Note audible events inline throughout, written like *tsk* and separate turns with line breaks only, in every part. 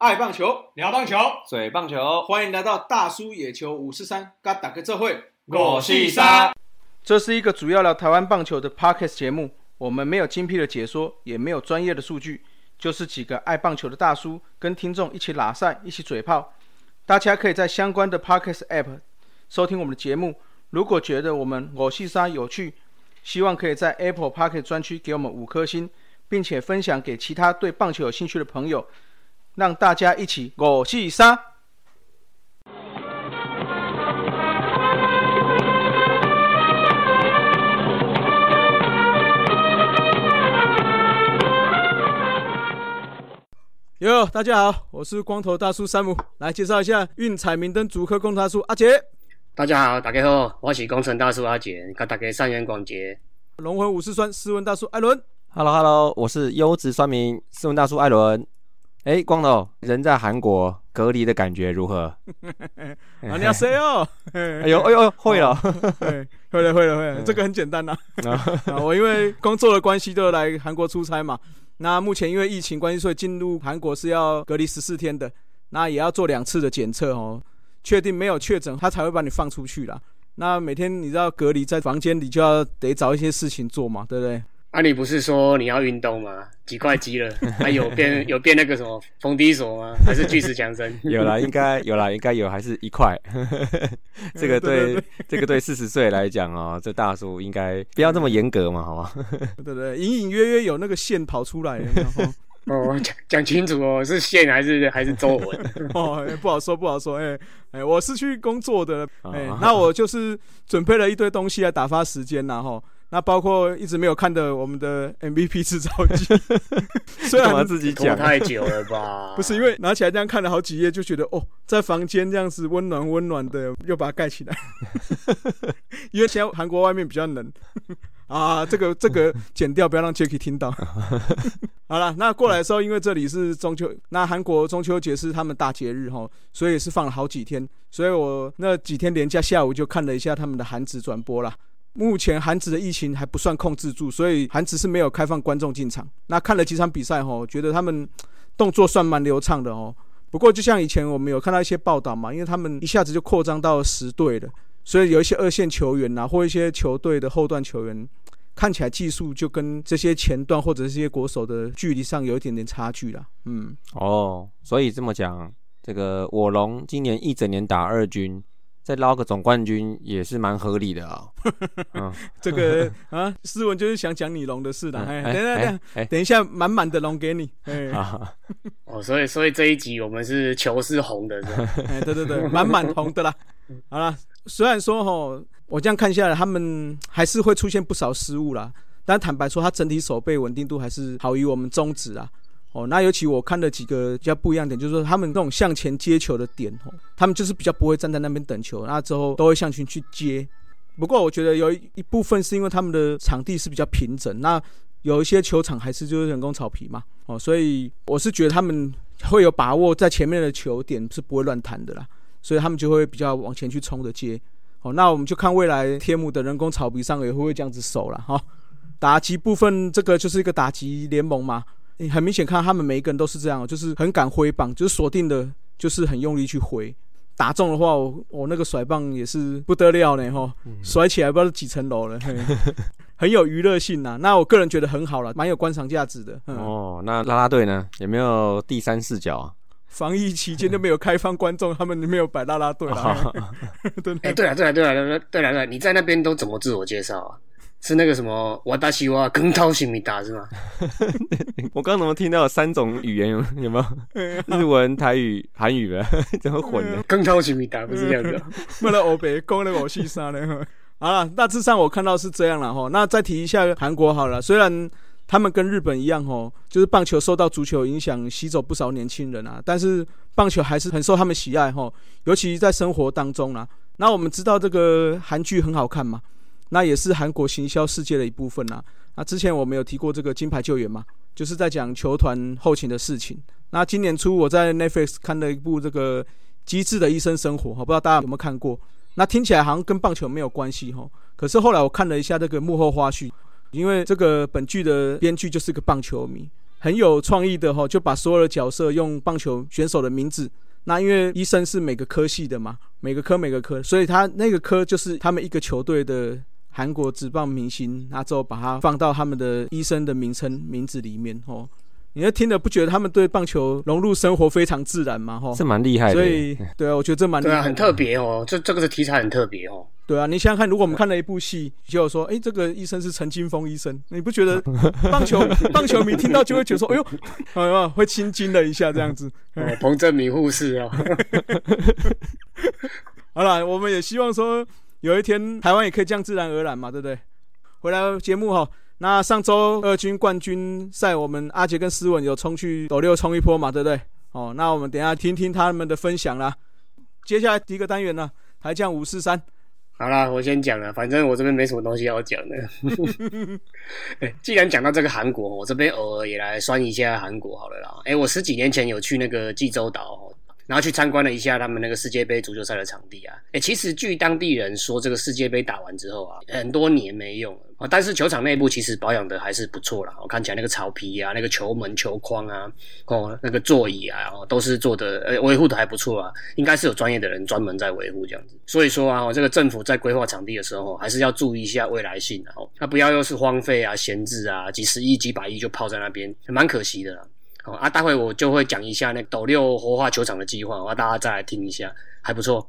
爱棒球，
聊棒球，
嘴棒球，
欢迎来到大叔野球五四三，嘎打个这会，
我是三。
这是一个主要聊台湾棒球的 podcast 节目，我们没有精辟的解说，也没有专业的数据，就是几个爱棒球的大叔跟听众一起拉赛，一起嘴炮。大家可以在相关的 podcast app 收听我们的节目。如果觉得我们我是三有趣，希望可以在 Apple Podcast 专区给我们五颗星，并且分享给其他对棒球有兴趣的朋友，让大家一起我是三。哟，大家好，我是光头大叔山姆，来介绍一下运彩明灯主科工大叔阿杰。
大家好，大家好，我是工程大叔阿杰，跟大家三元广捷。
龙魂武士酸斯文大叔艾伦。
Hello Hello，我是优质酸民斯文大叔艾伦。哎，光头，人在韩国隔离的感觉如何？*laughs*
啊，你要谁 *laughs* *laughs* 哦？
哎呦哎呦，会了，
对，会了会了会了，这个很简单呐。啊，我因为工作的关系，都来韩国出差嘛。那目前因为疫情关系，所以进入韩国是要隔离十四天的，那也要做两次的检测哦，确定没有确诊，他才会把你放出去啦。那每天你知道隔离在房间里，就要得找一些事情做嘛，对不对？
啊，你不是说你要运动吗？几块肌了？还、有变有变那个什么冯迪索吗？还是巨石强森？*laughs*
有啦，应该有啦，应该有，还是一块。*laughs* 这个
对
对，这个对四十岁来讲哦，这大叔应该不要这么严格嘛，好吗？*laughs*
对对，隐隐约约有那个线跑出来，有没有
哦，讲讲清楚哦，是线还是还是皱纹？
哦，哎不好说，不好说。哎哎，我是去工作的，哎
哦，
那我就是准备了一堆东西来打发时间呐，哈。那包括一直没有看的我们的 MVP 制造机，*laughs* 虽然
自己
拖
讲？
太久了吧？*laughs*
不是因为拿起来这样看了好几页，就觉得哦，在房间这样子温暖温暖的，又把它盖起来。*laughs* 因为现在韩国外面比较冷啊，这个这个剪掉，不要让 Jacky 听到。好了，那过来的时候，因为这里是中秋，那韩国中秋节是他们大节日哈，所以是放了好几天，所以我那几天连假下午就看了一下他们的韩职转播啦。目前韩职的疫情还不算控制住，所以韩职是没有开放观众进场。那看了几场比赛吼，觉得他们动作算蛮流畅的哦。不过就像以前我们有看到一些报道嘛，因为他们一下子就扩张到十队了，所以有一些二线球员呐、或一些球队的后段球员，看起来技术就跟这些前段或者这些国手的距离上有一点点差距啦。嗯，
哦，所以这么讲，这个我龙今年一整年打二军，再捞个总冠军也是蛮合理的啊、*laughs* 嗯，
这个啊，思文就是想讲你龙的事的。哎，等一下，等一下，
哎
等一下，满满的龙给你。哎，
啊，
哦，所以所以这一集我们是球是红的，是吧？
哎，对对对，满满红的啦。*laughs* 好啦，虽然说哈，我这样看下来，他们还是会出现不少失误啦，但坦白说，他整体手背稳定度还是好于我们中指啊。哦，那尤其我看了几个比较不一样点，就是说他们那种向前接球的点，哦，他们就是比较不会站在那边等球，那之后都会向前去接。不过我觉得有一部分是因为他们的场地是比较平整，那有一些球场还是就是人工草皮嘛，哦，所以我是觉得他们会有把握在前面的球点是不会乱弹的啦，所以他们就会比较往前去冲的接。哦，那我们就看未来天幕的人工草皮上也会不会这样子守了哈。打击部分，这个就是一个打击联盟嘛，你很明显看到他们每一个人都是这样，就是很敢挥棒，就是锁定的，就是很用力去挥。打中的话，我我那个甩棒也是不得了呢哈，甩起来不知道是几层楼了，嘿 *laughs* 很有娱乐性呐。那我个人觉得很好了，蛮有观赏价值的。嗯，
哦，那拉拉队呢？有没有第三视角啊？
防疫期间都没有开放观众，他们没有摆啦啦队了。*laughs* 对
哎、对了对了对了对了对了，你在那边都怎么自我介绍啊？是那个什么瓦达西哇更掏西米达是吗？*laughs*
我刚刚怎么听到有三种语言？有有没有？日文、台语、韩语的，*laughs* 怎么混的？
更掏西米达不是这样子、哦？
为了欧北攻那个偶戏杀呢？好了，大致上我看到是这样了哈。那再提一下韩国好了，虽然他们跟日本一样哦，就是棒球受到足球影响，吸走不少年轻人啊，但是棒球还是很受他们喜爱哈，尤其在生活当中啦。那我们知道这个韩剧很好看嘛，那也是韩国行销世界的一部分啦。那之前我们有提过这个金牌救援嘛，就是在讲球团后勤的事情。那今年初我在 Netflix 看了一部这个《机智的医生生活》，哈，不知道大家有没有看过？那听起来好像跟棒球没有关系哈，可是后来我看了一下这个幕后花絮，因为这个本剧的编剧就是个棒球迷，很有创意的哈，就把所有的角色用棒球选手的名字。那因为医生是每个科系的嘛，每个科每个科，所以他那个科就是他们一个球队的韩国职棒明星，那之后把它放到他们的医生的名称名字里面哦。你要听了不觉得他们对棒球融入生活非常自然吗？哈，
是蛮厉害的。
所以对啊，我觉得这蛮
对啊，很特别哦。这这个的题材很特别哦。
对啊，你想想看，如果我们看了一部戏，就说，哎，这个医生是陈金峰医生，你不觉得 *laughs* 棒球棒球迷听到就会觉得说，哎呦，哎呦，会心惊了一下这样子。
彭正明护士啊。*laughs*
好了，我们也希望说，有一天台湾也可以这样自然而然嘛，对不对？回来节目哈。那上周二军冠军赛，我们阿杰跟思文有冲去斗六冲一波嘛，对不对？哦，那我们等下听听他们的分享啦。接下来第一个单元呢，台将五四三。
好啦，我先讲了，反正我这边没什么东西要讲的。*laughs* 既然讲到这个韩国，我这边偶尔也来酸一下韩国好了啦。哎，我十几年前有去那个济州岛。然后去参观了一下他们那个世界杯足球赛的场地啊，哎，其实据当地人说，这个世界杯打完之后啊，很多年没用了啊，但是球场内部其实保养的还是不错啦。我看起来那个草皮啊，那个球门、球框啊，哦，那个座椅啊，哦，都是做的呃维护的还不错啊，应该是有专业的人专门在维护这样子。所以说啊，这个政府在规划场地的时候，还是要注意一下未来性哦，那不要又是荒废啊、闲置啊，几十亿、几百亿就泡在那边，蛮可惜的啦。好啊，待会我就会讲一下那斗六活化球场的计划，我要大家再来听一下，还不错。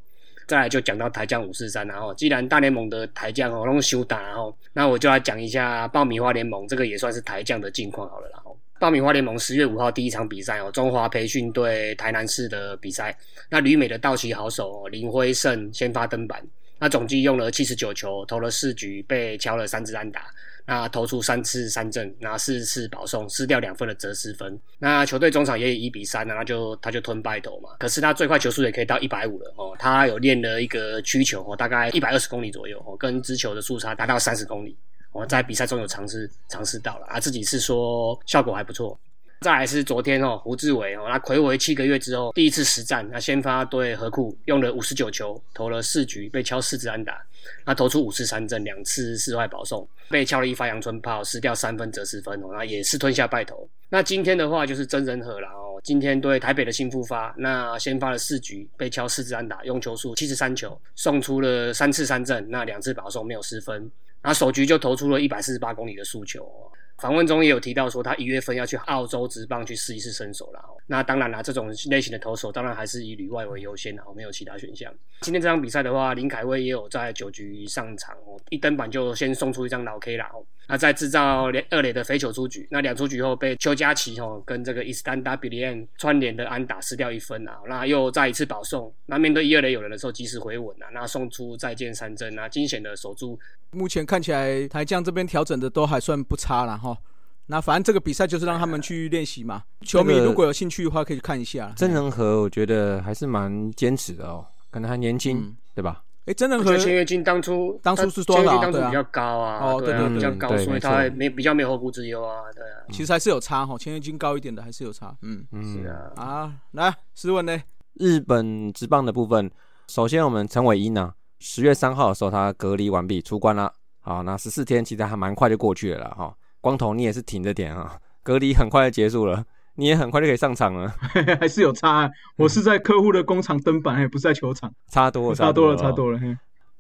再来就讲到台将五四三，然后既然大联盟的台将哦都休打，然后那我就来讲一下爆米花联盟，这个也算是台将的近况好了。然后爆米花联盟十月五号第一场比赛哦，中华培训对台南市的比赛，那旅美的道奇好手林辉胜先发登板，那总计用了七十九球，投了四局，被敲了三支安打。那投出三次三振，拿四次保送，失掉两分的折失分。那球队中场也以一比三，那就他就吞败投嘛。可是他最快球速也可以到一百五了哦。他有练了一个曲球哦，大概一百二十公里左右哦，跟直球的速差达到三十公里。我在比赛中有尝试尝试到了啊，自己是说效果还不错。再来是昨天哦，胡志伟哦，那魁违七个月之后第一次实战，那先发对何库用了五十九球，投了四局，被敲四支安打，那投出五次三振，两次室外保送，被敲了一发阳春炮，失掉三分折四分哦，那也是吞下败投。那今天的话就是真人和了哦，今天对台北的新复发，那先发了四局，被敲四支安打，用球数七十三球，送出了三次三振，那两次保送没有失分，那首局就投出了一百四十八公里的速球。访问中也有提到说，他一月份要去澳洲职棒去试一试身手了。那当然啦，这种类型的投手当然还是以旅外为优先的，没有其他选项。今天这场比赛的话，林凯威也有在九局上场哦，一登板就先送出一张老 K 啦哦。那在制造两二垒的飞球出局，那两出局后被邱佳琪哦跟这个伊斯丹达比利安串联的安打失掉一分啊，那又再一次保送，那面对一二垒有人的时候及时回稳啊，那送出再见三振啊，惊险的守住。
目前看起来台将这边调整的都还算不差了哈。那反正这个比赛就是让他们去练习嘛，球迷如果有兴趣的话可以去看一下。
真人和我觉得还是蛮坚持的哦，可能还年轻，对吧？
哎，真人和
签约金当初
当初是多少？
当初比较高啊，哦，对对，比较高，所以他没比较没有后顾之忧啊，对啊。
其实还是有差哈，签约金高一点的还是有差，
嗯嗯，是啊。
啊，来，斯文呢？
日本职棒的部分，首先我们陈伟英呢，十月三号的时候他隔离完毕出关了，好，那十四天其实还蛮快就过去了哈。光头你也是挺着点啊，隔离很快就结束了。你也很快就可以上场了，*laughs*
还是有差。我是在客户的工厂登板，也不是在球场，
差多了，
差多了，差多了。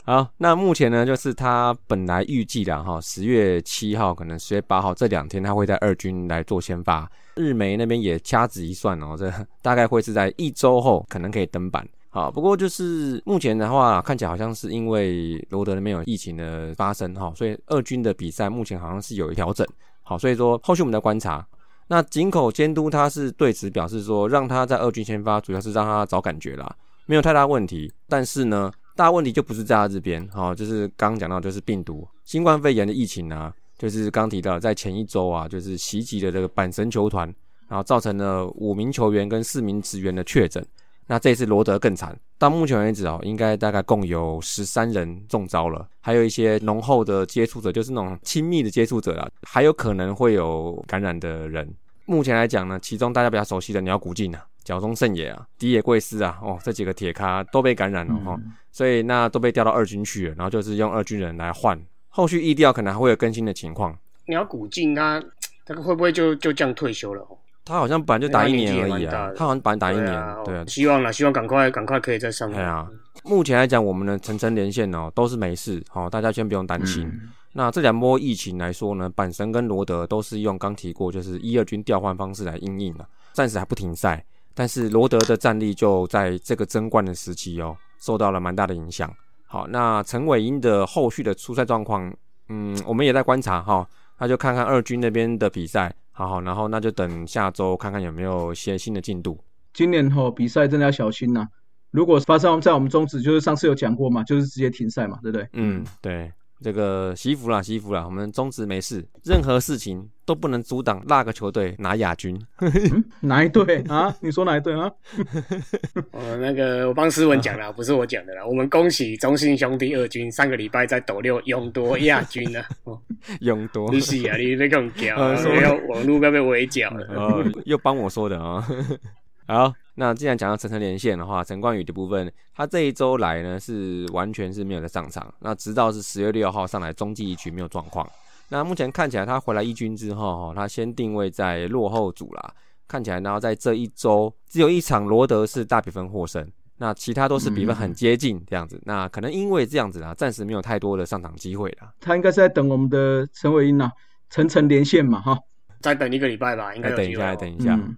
好，那目前呢，就是他本来预计的哈，十月七号可能十月八号这两天他会在二军来做先发。日媒那边也掐指一算哦，这 *laughs* 大概会是在一周后可能可以登板。好，不过就是目前的话，看起来好像是因为罗德那边有疫情的发生哈，所以二军的比赛目前好像是有调整。好，所以说后续我们再观察。那井口监督他是对此表示说，让他在二军先发，主要是让他找感觉啦，没有太大问题。但是呢，大问题就不是在他这边，哈，就是刚刚讲到就是病毒，新冠肺炎的疫情啊，就是刚提到在前一周啊，就是袭击的这个阪神球团，然后造成了五名球员跟四名职员的确诊。那这次罗德更惨，到目前为止哦，应该大概共有十三人中招了，还有一些浓厚的接触者，就是那种亲密的接触者啦，还有可能会有感染的人。目前来讲呢，其中大家比较熟悉的鸟谷进啊、角中胜也啊、迪野贵司啊，哦，这几个铁咖都被感染了哈，所以那都被调到二军去了，然后就是用二军人来换，后续意调可能还会有更新的情况。
鸟谷进他这个会不会就就这样退休了？哦，
他好像本来就打一年而已啊，他好像本来打一年，
啊，
对啊
哦。希望了，希望赶快赶快可以再上来。
哎呀，目前来讲，我们的层层连线哦都是没事，好、大家先不用担心。
嗯
那这两波疫情来说呢，板神跟罗德都是用刚提过，就是一二军调换方式来应应了，暂时还不停赛。但是罗德的战力就在这个争冠的时期哦，受到了蛮大的影响。好，那陈伟英的后续的出赛状况，嗯，我们也在观察哈、那就看看二军那边的比赛，好好，然后那就等下周看看有没有一些新的进度。
今年吼比赛真的要小心呐、如果发生在我们中止，就是上次有讲过嘛，就是直接停赛嘛，对不对？
嗯，对，这个惜福啦，惜福啦，我们中职没事，任何事情都不能阻挡那个球队拿亚军。
哪一队啊？你说哪一队啊？*laughs*
哦，那个我帮思文讲啦，不是我讲的啦。我们恭喜中信兄弟二军上个礼拜在斗六勇夺亚军了。*laughs* 哦，
勇夺
你，是啊，你被更屌啊，
呃 *laughs* 说
要网络要被围剿了。
哦，又帮我说的啊、好，那既然讲到层层连线的话，陈冠宇的部分，他这一周来呢是完全是没有在上场，那直到是十月六号上来中继一局没有状况。那目前看起来他回来一军之后，哈，他先定位在落后组啦，看起来然后在这一周只有一场罗德是大比分获胜。那其他都是比分很接近这样子，那可能因为这样子啊，暂时没有太多的上场机会啦。
他应该是在等我们的陈伟英啊，层层连线嘛，哈。
再等一个礼拜吧，应该
再等一下，
有机会哦。
再等一下。
嗯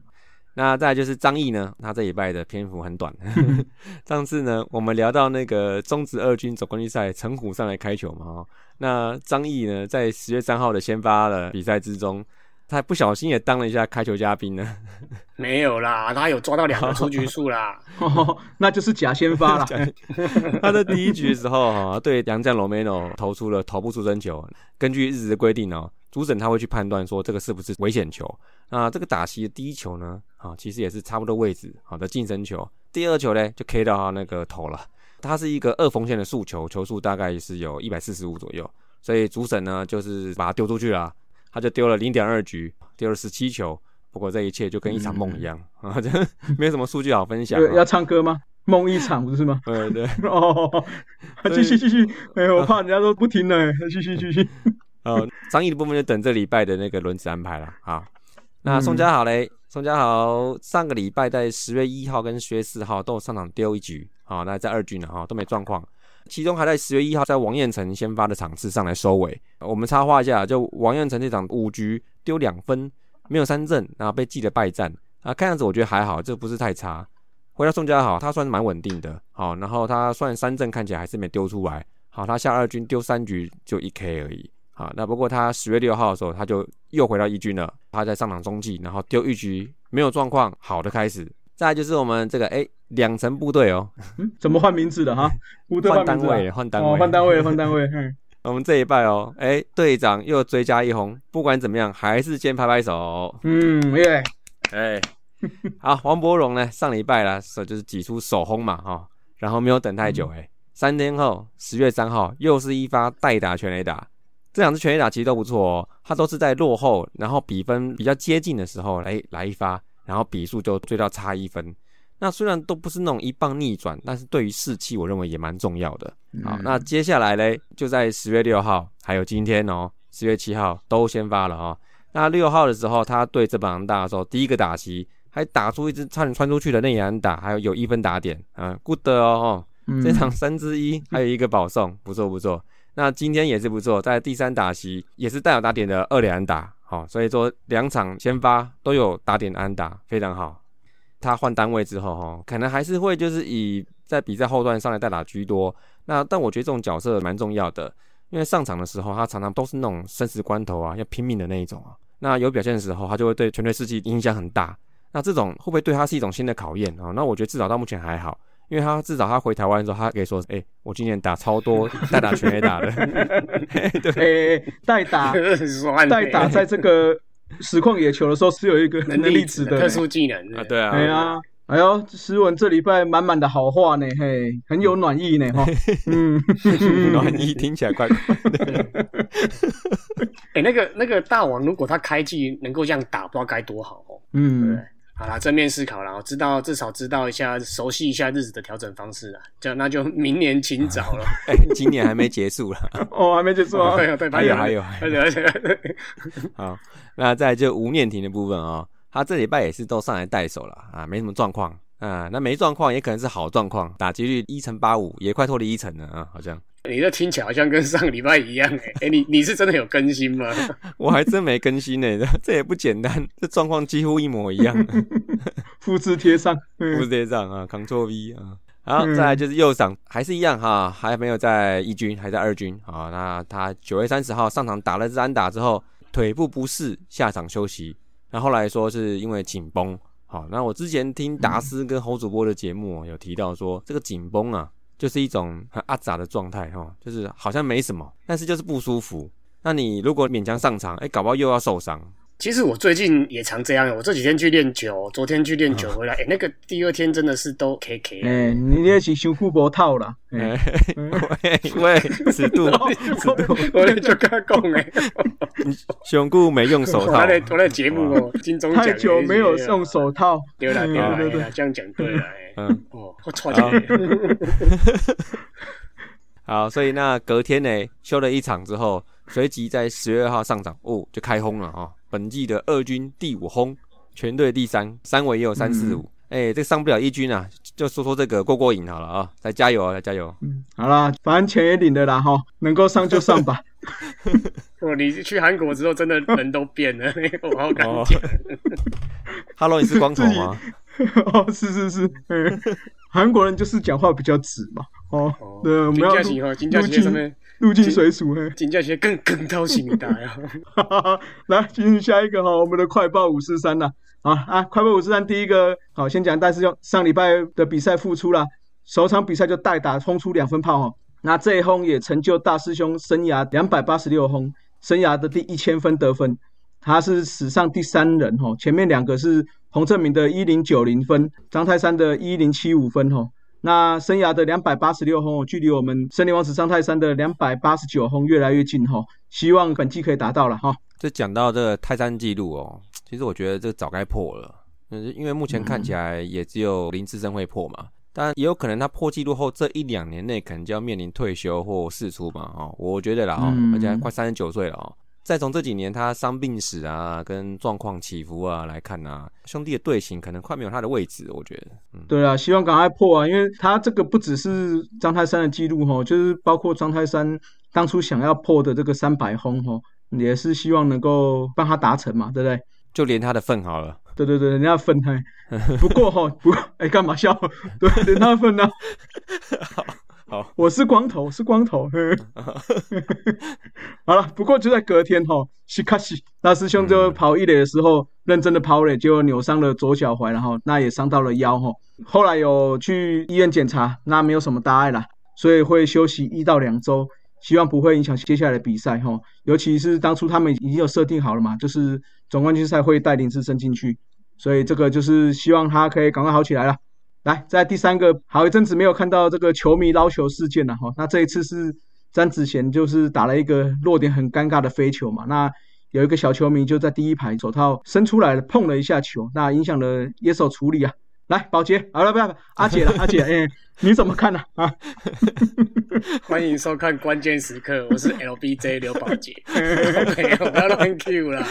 那再来就是张毅呢，他这礼拜的篇幅很短。*laughs* 上次呢，我们聊到那个中职二军总冠军赛，陈虎上来开球嘛，哦，那张毅呢，在十月三号的先发的比赛之中，他不小心也当了一下开球嘉宾呢。*laughs*
没有啦，他有抓到两个出局数啦。*laughs*
哦，那就是假先发啦。
他在第一局的时候哈，对杨将 Romano 投出了头部出生球。根据日职的规定哦，主审他会去判断说这个是不是危险球。那这个打席的第一球呢，啊，其实也是差不多位置好的近身球。第二球呢，就 K 到他那个头了。它是一个二缝线的速球，球速大概是有一百四十五左右，所以主审呢就是把它丢出去了，他就丢了零点二局，丢了十七球。不过这一切就跟一场梦一样啊，这没有什么数据好分享、啊。
要要唱歌吗？梦一场不是吗？
对 *laughs* 对。
哦，*laughs* 继续继续，哎，我怕人家都不听了，继续继续。
哦，张毅的部分就等这礼拜的那个轮值安排了啊。那宋家豪嘞，宋家豪上个礼拜在十月一号跟十月四号都有上场丢一局，好，那在二军呢哈都没状况，其中还在十月一号在王彦辰先发的场次上来收尾。我们插话一下，就王彦辰这场五局丢两分，没有三振，然后被记得败战啊，看样子我觉得还好，这不是太差。回到宋家豪，他算是蛮稳定的，好，然后他算三振看起来还是没丢出来，好，他下二军丢三局就一 K 而已。好，那不过他十月六号的时候，他就又回到一军了。他在上场中继，然后丢一局没有状况，好的开始。再来就是我们这个哎两层部队哦，*laughs*
嗯，怎么换名字的哈？部队
换
名字啊
单位，换单
哦，
位，
换单位，换单位。嗯，*laughs*
我们这一拜哦，哎队长又追加一红，不管怎么样，还是先拍拍手。
嗯耶，
哎，好，王柏荣呢，上礼拜啦，手就是挤出首轰嘛哈、然后没有等太久，哎、三天后十月三号又是一发代打全垒打。这两支全垒打其实都不错哦，他都是在落后，然后比分比较接近的时候来来一发，然后比数就追到差一分。那虽然都不是那种一棒逆转，但是对于士气，我认为也蛮重要的。好，那接下来嘞，就在十月六号，还有今天哦，十月七号都先发了哦。那六号的时候，他对这本大的时候，第一个打席还打出一支差点穿出去的内野安打，还有有一分打点，啊，good 哦这场三之一，还有一个保送，不错不错。那今天也是不错，在第三打席也是带有打点的二垒安打，好、所以说两场先发都有打点安打，非常好。他换单位之后，哈，可能还是会就是以在比赛后段上来代打居多。那但我觉得这种角色蛮重要的，因为上场的时候他常常都是那种生死关头啊，要拼命的那一种啊。那有表现的时候，他就会对全队士气影响很大。那这种会不会对他是一种新的考验啊？那我觉得至少到目前还好。因为他至少他回台湾的时候，他可以说：“哎、我今年打超多 *laughs* 代打全 A 打的。*laughs* 对，
哎，代打
酸 *laughs*
代打在这个实况野球的时候是有一个能力值的
特。殊技能
啊，对啊，
对啊，哎呦，石文这礼拜满满的好话呢，嘿，很有暖意呢，哈，嗯，
暖意听起来怪怪的。
哎、那个那个大王，如果他开季能够这样打，不知道该多好哦。
嗯
对，好啦，正面思考啦，知道至少知道一下，熟悉一下日子的调整方式啊。这样那就明年请早了。
哎，今年还没结束了，*laughs*
哦，还没结束啊。
对对，
还有还有
还有还有。*laughs*
好，那在这吴念婷的部分啊，他这礼拜也是都上来带手了啊，没什么状况啊。那没状况也可能是好状况，打击率一成八五，也快脱离一成了啊，好像。
你这听起来好像跟上个礼拜一样哎，哎，你你是真的有更新吗？*laughs*
我还真没更新呢，*laughs* 这也不简单，*laughs* 这状况几乎一模一样，
复制贴上，
复制贴上啊，Ctrl V 啊，好，再来就是右上还是一样哈，还没有在一军，还在二军啊。那他九月三十号上场打了三打之后，腿部不适下场休息，那后来说是因为紧绷。好，那我之前听达斯跟侯主播的节目有提到说，这个紧绷啊。就是一种很阿杂的状态哈，就是好像没什么，但是就是不舒服。那你如果勉强上场，哎，搞不好又要受伤。
其实我最近也常这样，我这几天去练球，昨天去练球回来，哎，那个第二天真的是都 K K。
哎，你那是胸腹波套了。
哎，喂，尺度，*laughs* 尺度，
我就跟他讲哎，
胸部没用手套。
我在节目哦，金钟
太久没有送手套，
对了对了对了，这样讲对了。嗯哦，我错了。
好，所以那隔天呢，休了一场之后，随即在十月二号上场哦，就开轰了哈。本季的二军第五轰，全队第三，三围也有三四五。哎，这上不了一军啊，就说说这个过过瘾好了啊，再加油啊，再加油。
嗯，好啦，反正钱也领的啦哈，能够上就上吧。
哦，你去韩国之后，真的人都变了，我好感觉。
Hello，你是光头吗？*laughs*
哦，是是是，韩国人就是讲话比较直嘛。哦，对，我们要
入境
入境水属，
金价鞋更更掏心大呀。
来进入下一个哈，我们的快报五四三呐。好啊，快报五四三，第一个好，先讲戴师兄上礼拜的比赛复出了，首场比赛就代打轰出两分炮哦。那这一轰也成就大师兄生涯两百八十六轰，生涯的第一千分得分，他是史上第三人哦。前面两个是。洪正明的一零九零分，张泰山的一零七五分，吼，那生涯的两百八十六轰，距离我们森林王子张泰山的两百八十九轰越来越近，吼，希望本季可以达到了，哈。
这讲到这个泰山纪录哦，其实我觉得这早该破了，嗯，因为目前看起来也只有林志升会破嘛，但也有可能他破纪录后这一两年内可能就要面临退休或释出嘛，哦，我觉得啦，哦，而且快三十九岁了哦。再从这几年他伤病史啊，跟状况起伏啊来看啊，兄弟的队形可能快没有他的位置，我觉得。
对啊，希望赶快破啊，因为他这个不只是张泰山的记录哈，就是包括张泰山当初想要破的这个三百轰哈，也是希望能够帮他达成嘛，对不对？
就连他的份好了。
对对对，人家份嘿。不过哈，不哎干嘛笑？对，连他的份 *laughs* 呢。我是光头，是光头。*laughs* 好了，不过就在隔天哈，西卡西大师兄就跑一垒的时候，认真的跑垒，就扭伤了左脚踝，然后那也伤到了腰哈。后来有去医院检查，那没有什么大碍啦，所以会休息一到两周，希望不会影响接下来的比赛哈。尤其是当初他们已经有设定好了嘛，就是总冠军赛会带林志升进去，所以这个就是希望他可以赶快好起来了。来，在第三个，好一阵子没有看到这个球迷捞球事件了哈。那这一次是詹子贤就是打了一个落点很尴尬的飞球嘛。那有一个小球迷就在第一排手套伸出来碰了一下球，那影响了野手处理啊。来，宝杰，好了，不要阿姐了，*laughs* 阿姐，哎，你怎么看呢？啊，*laughs*
欢迎收看关键时刻，我是 LBJ 刘宝杰，*laughs* 没有，不要乱 Q 了。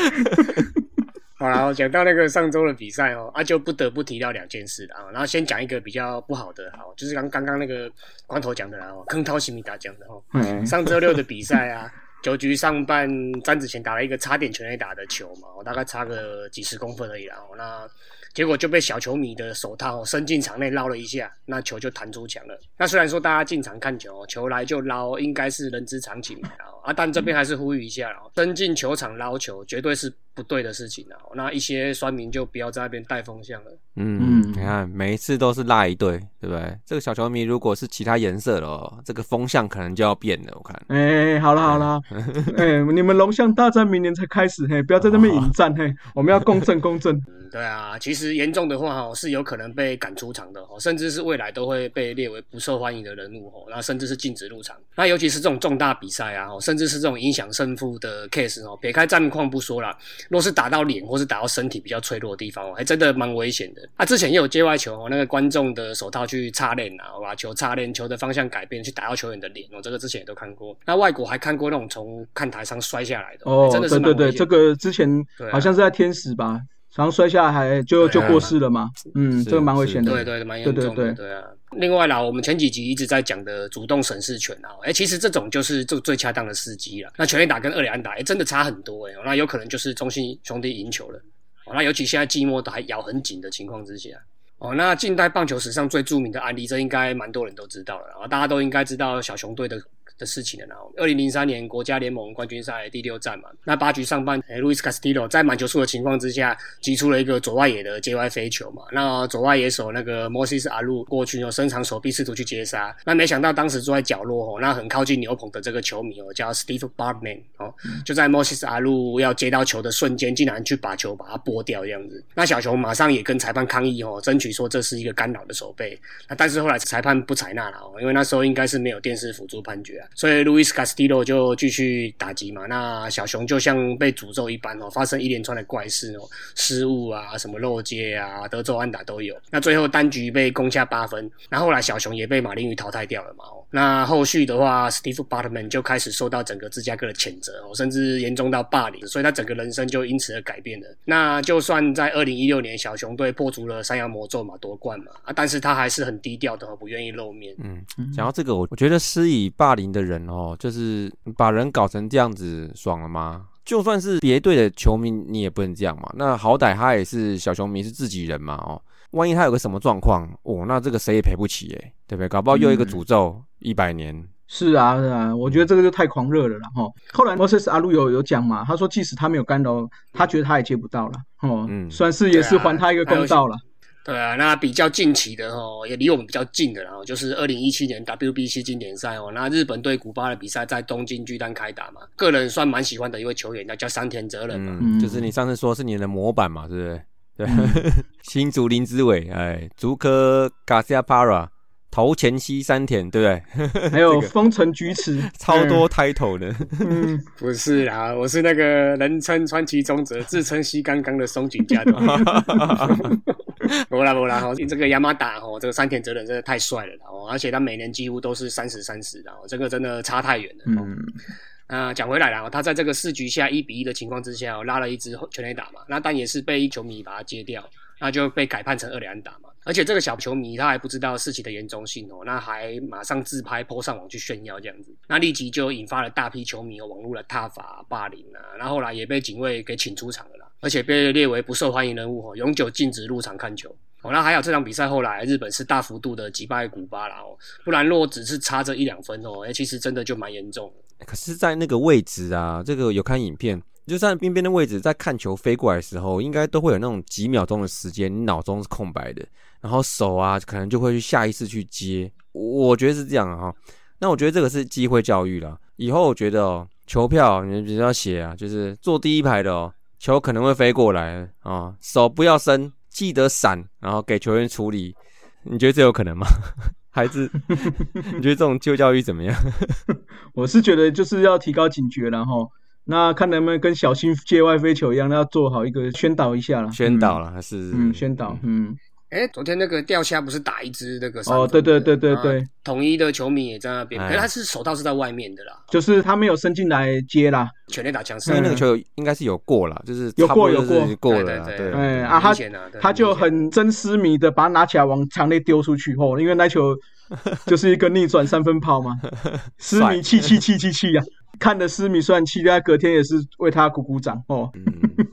好了，讲到那个上周的比赛哦，啊，就不得不提到两件事啊。然后先讲一个比较不好的，好，就是刚刚刚那个光头讲的哦，坑涛西米达讲的哦。嗯 *laughs* 上周六的比赛啊，九局上半，詹子贤打了一个差点全垒打的球嘛，我大概差个几十公分而已啦。那结果就被小球迷的手套伸进场内捞了一下，那球就弹出墙了。那虽然说大家进场看球，球来就捞，应该是人之常情啊。啊，但这边还是呼吁一下哦，伸进球场捞球绝对是。不对的事情啊，那一些酸民就不要在那边带风向了。
嗯，你看每一次都是拉一队，对不对？这个小球迷如果是其他颜色的哦，这个风向可能就要变了。我看，
哎，好了好了，*laughs* 哎，你们龙象大战明年才开始，嘿，不要在那边引战，嘿，我们要公正公正。
对啊，其实严重的话哦，是有可能被赶出场的哦，甚至是未来都会被列为不受欢迎的人物哦，那甚至是禁止入场。那尤其是这种重大比赛啊，甚甚至是这种影响胜负的 case 哦，撇开战况不说啦，若是打到脸或是打到身体比较脆弱的地方哦，还真的蛮危险的。啊，之前也有界外球哦，那个观众的手套去擦脸啊，把球擦脸，球的方向改变去打到球员的脸哦，这个之前也都看过。那外国还看过那种从看台上摔下来的
哦，
真的是
对对对，这个之前好像是在天使吧，然后摔下来还就就过世了嘛，嗯，
是
这个蛮危险的，
对对，蛮严重的，
对对
对啊。另外啦，我们前几集一直在讲的主动审视权啊，哎、其实这种就是最最恰当的时机了。那全垒打跟二垒安打，哎、真的差很多哎、那有可能就是中信兄弟赢球了。哦，那尤其现在寂寞都还咬很紧的情况之下，哦，那近代棒球史上最著名的案例，这应该蛮多人都知道了，然后大家都应该知道小熊队的的事情了。然后，二零零三年国家联盟冠军赛第六战嘛，那八局上半，诶路易斯卡斯蒂罗在满球数的情况之下，击出了一个左外野的界外飞球嘛。那左外野手那个莫西斯阿路过去哦，伸长手臂试图去接杀，那没想到当时坐在角落哦，那很靠近牛棚的这个球迷哦，叫 Steve Bartman 哦，就在莫西斯阿路要接到球的瞬间，竟然去把球把它拨掉这样子。那小熊马上也跟裁判抗议哦，争取说这是一个干扰的手背。那但是后来裁判不采纳了哦，因为那时候应该是没有电视辅助判决啊，所以路易斯卡斯蒂罗就继续打击嘛。那小熊就像被诅咒一般哦，发生一连串的怪事哦，失误啊，什么漏接啊，德州安打都有。那最后单局被攻下八分，那后来小熊也被马林鱼淘汰掉了嘛。哦，那后续的话，Steve Bartman 就开始受到整个芝加哥的谴责哦，甚至严重到霸凌，所以他整个人生就因此而改变了。那就算在二零一六年小熊队破除了山羊魔咒嘛，夺冠嘛，啊，但是他还是很低调的哦，不愿意露面。
嗯，讲到这个，我我觉得施以霸凌的人哦，就是把人搞成这样子，爽了吗？就算是别队的球迷，你也不能这样嘛。那好歹他也是小球迷，是自己人嘛，哦，万一他有个什么状况，哦，那这个谁也赔不起诶，对不对？搞不好又一个诅咒一百年，
是啊，是啊，我觉得这个就太狂热了啦哈。后来 Moses 阿路有有讲嘛，他说即使他没有干扰，他觉得他也接不到了，哦，
嗯
算是也是还他一个公道了。
对啊，那比较近期的哦，也离我们比较近的啦，哦就是二零一七年 WBC 经典赛哦，那日本对古巴的比赛在东京巨蛋开打嘛，个人算蛮喜欢的一位球员，那叫山田哲人嘛。
嗯，
嗯
就是你上次说是你的模板嘛，对不对？对，*laughs* 新竹林之伟，哎，竹科 Garcia Para，头前西山田，对不对？
还有 *laughs* 丰臣菊池，
超多 title 的，
嗯，*laughs*
不是啦，我是那个人称川崎宗哲，自称西刚刚的松井家的。*laughs* 不啦不啦，哦，这个雅马达哦，这个山田哲人真的太帅了哦，而且他每年几乎都是三十三十的哦，这个真的差太远了。哦
嗯，
那讲回来了，他在这个四局下一比一的情况之下、哦，拉了一支全垒打嘛，那但也是被球迷把他接掉，那就被改判成二垒安打嘛。而且这个小球迷他还不知道事情的严重性哦，那还马上自拍 PO 上网去炫耀这样子，那立即就引发了大批球迷哦网络的踏伐、霸凌啊，然后来也被警卫给请出场了啦，而且被列为不受欢迎人物哦，永久禁止入场看球。哦，那还有这场比赛后来日本是大幅度的击败古巴啦哦，不然若只是差这一两分哦，哎，其实真的就蛮严重的。
可是，在那个位置啊，这个有看影片，就在边边的位置，在看球飞过来的时候，应该都会有那种几秒钟的时间，你脑中是空白的，然后手啊，可能就会去下意识去接，我觉得是这样啊哈。那我觉得这个是机会教育了，以后我觉得哦，球票你比较写啊，就是坐第一排的哦，球可能会飞过来啊，手不要伸，记得闪，然后给球员处理。你觉得这有可能吗？*laughs* 孩子 *laughs* 你觉得这种旧教育怎么样？*laughs*
我是觉得就是要提高警觉然后那看能不能跟小新界外飞球一样，要做好一个宣导一下了，
宣导了还是
嗯，嗯，宣导，嗯，
哎，昨天那个钓虾不是打一只那个
哦对对对对对。
啊统一的球迷也在那边，
哎。
可是他是手套是在外面的啦，
就是他没有伸进来接啦，
全力打枪
因为那个
嗯
球应该是有过了，就是
有过有
过。过
对
了对，
对
对，
哎啊他他就很真思迷的把它拿起来往场内丢出去后，因为那球 *laughs* 就是一个逆转三分炮嘛，思
帅
迷气气气气气呀，看的思迷虽然气，但隔天也是为他鼓鼓掌哦，
嗯，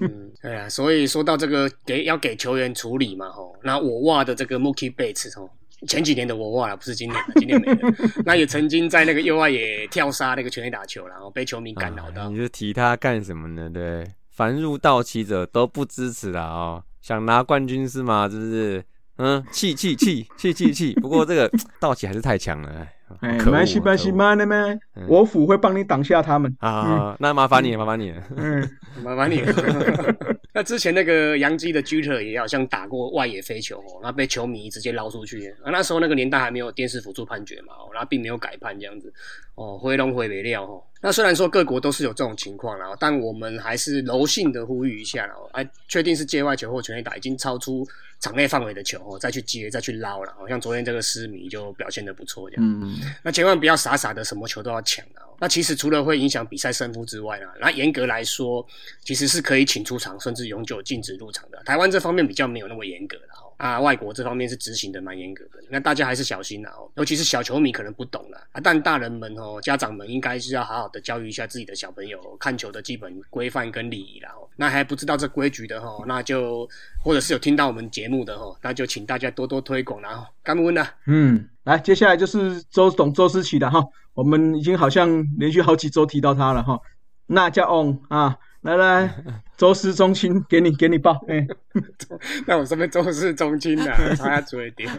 嗯，*laughs* 对啊，所以说到这个给要给球员处理嘛，吼，那我袜的这个 Mookie Betts 吼，前几年的我袜了，不是今年的，今年没了。*laughs* 那也曾经在那个右外野跳杀那个全垒打球，然后被球迷干扰到
啊你。就提他干什么呢？对，凡入道奇者都不支持啦哦，想拿冠军是吗？是不是？嗯，气气气气气气！*laughs* 不过这个 *tsk* 道奇还是太强了，
哎，
可恶
没关系，没关系，
可恶
慢那边
嗯
我府会帮你挡下他们，
啊！那麻烦你，麻烦你了。
嗯，*laughs*
麻烦你了。*laughs* 那之前那个洋基的 Jeter 也好像打过外野飞球哦，那被球迷直接捞出去。啊，那时候那个年代还没有电视辅助判决嘛，哦，那并没有改判这样子。哦，回笼回没料哦。那虽然说各国都是有这种情况啦，但我们还是柔性的呼吁一下啦，哎，确定是界外球或全垒打已经超出场内范围的球哦，再去接再去捞了。好像昨天这个失迷就表现的不错这样。
嗯，
那千万不要傻傻的什么球都要抢啊！那其实除了会影响比赛胜负之外呢，那严格来说，其实是可以请出场，甚至永久禁止入场的。台湾这方面比较没有那么严格啦。啊，外国这方面是执行的蛮严格的，那大家还是小心啦哦，尤其是小球迷可能不懂啦啊，但大人们哦，家长们应该是要好好的教育一下自己的小朋友看球的基本规范跟礼仪啦哦。那还不知道这规矩的哈，那就或者是有听到我们节目的哈，那就请大家多多推广啦哦。干温啦，
嗯，来，接下来就是周董周思琪的哈，我们已经好像连续好几周提到他了哈，那叫 on 啊。来来，*laughs* 周氏中青给你给你报，哎，*laughs*
那我这边周氏中青的，他要做一点。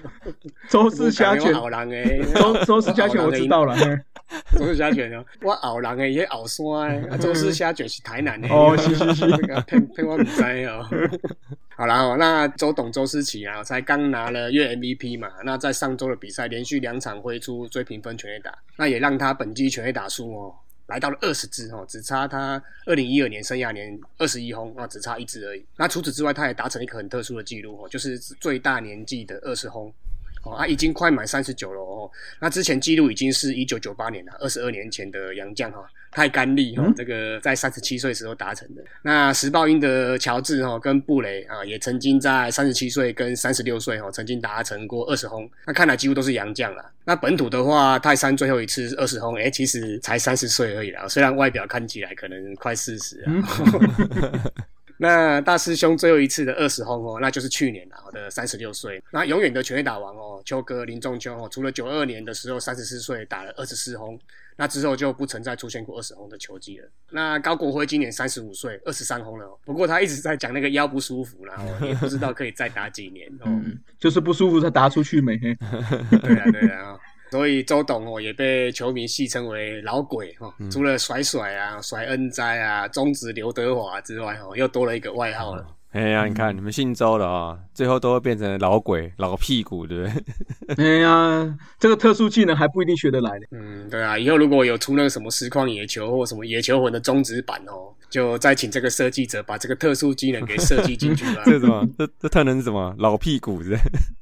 周氏虾卷，
好人诶，
周周氏虾卷我知道了，
周氏虾卷哦，我熬人诶也熬酸诶，*laughs* 周氏虾卷是台南诶，
哦，是是是，
骗骗我唔知哦。好啦哦，那周董周思齐啊，才刚拿了月 MVP 嘛，那在上周的比赛连续两场挥出追平分全垒打，那也让他本季全垒打数哦。来到了二十支哦，只差他二零一二年生涯年二十一轰啊，只差一支而已。那除此之外，他也达成一个很特殊的记录哦，就是最大年纪的二十轰哦，他已经快满三十九了哦。那之前记录已经是一九九八年了，二十二年前的杨将哈。太干利哈，这个在三十七岁时候达成的。那时报鹰的乔治哈跟布雷啊，也曾经在三十七岁跟三十六岁哈，曾经达成过二十轰。那看来几乎都是洋将了。那本土的话，泰山最后一次二十轰，哎，其实才三十岁而已啦。虽然外表看起来可能快四十啊。*laughs* 那大师兄最后一次的二十轰哦，那就是去年了的三十六岁。那永远的全垒打王哦，秋哥林仲秋哦，除了九二年的时候三十四岁打了二十四轰。那之后就不曾再出现过二十轰的球技了。那高国辉今年三十五岁，二十三轰了。不过他一直在讲那个腰不舒服，然后也不知道可以再打几年。嗯，
就是不舒服才打出去没？*laughs*
对啊，对啊。所以周董哦也被球迷戏称为老鬼哈。除了甩甩啊、甩恩灾啊、中指刘德华之外哦，又多了一个外号了。
哎呀，你看你们姓周的啊，最后都会变成老鬼、老屁股，对不
对？*laughs* 哎呀，这个特殊技能还不一定学得来的。
嗯，对啊，以后如果有出那个什么实况野球或什么野球魂的中指版哦，就再请这个设计者把这个特殊技能给设计进去吧。*laughs*
这什么？这这特能是什么？老屁股是？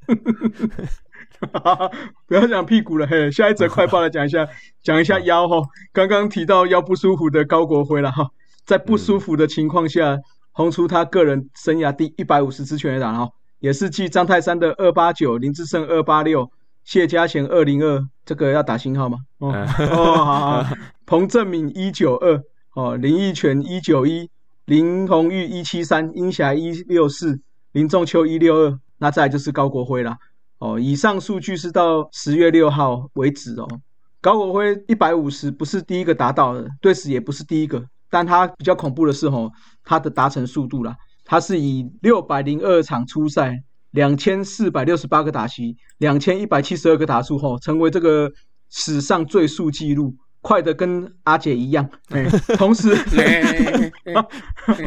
*laughs* *laughs*
不要讲屁股了，嘿，下一则快报来讲一下，*laughs* 讲一下腰哈。刚刚提到腰不舒服的高国辉了哈，在不舒服的情况下。轰出他个人生涯第一百五十支全垒打哈，也是继张泰山的二八九、林志胜二八六、谢家贤二零二，这个要打星号吗？哦哦，好好。彭正敏一九二，哦，林义全一九一，林红玉一七三，英霞一六四，林仲秋一六二，那再就是高国辉啦。哦，以上数据是到十月六号为止哦。高国辉一百五十不是第一个达到的，对此也不是第一个。但他比较恐怖的是，吼，他的达成速度啦，他是以六百零二场初赛，两千四百六十八个打席，两千一百七十二个打数，后，成为这个史上最速纪录，快的跟阿姐一样。同时，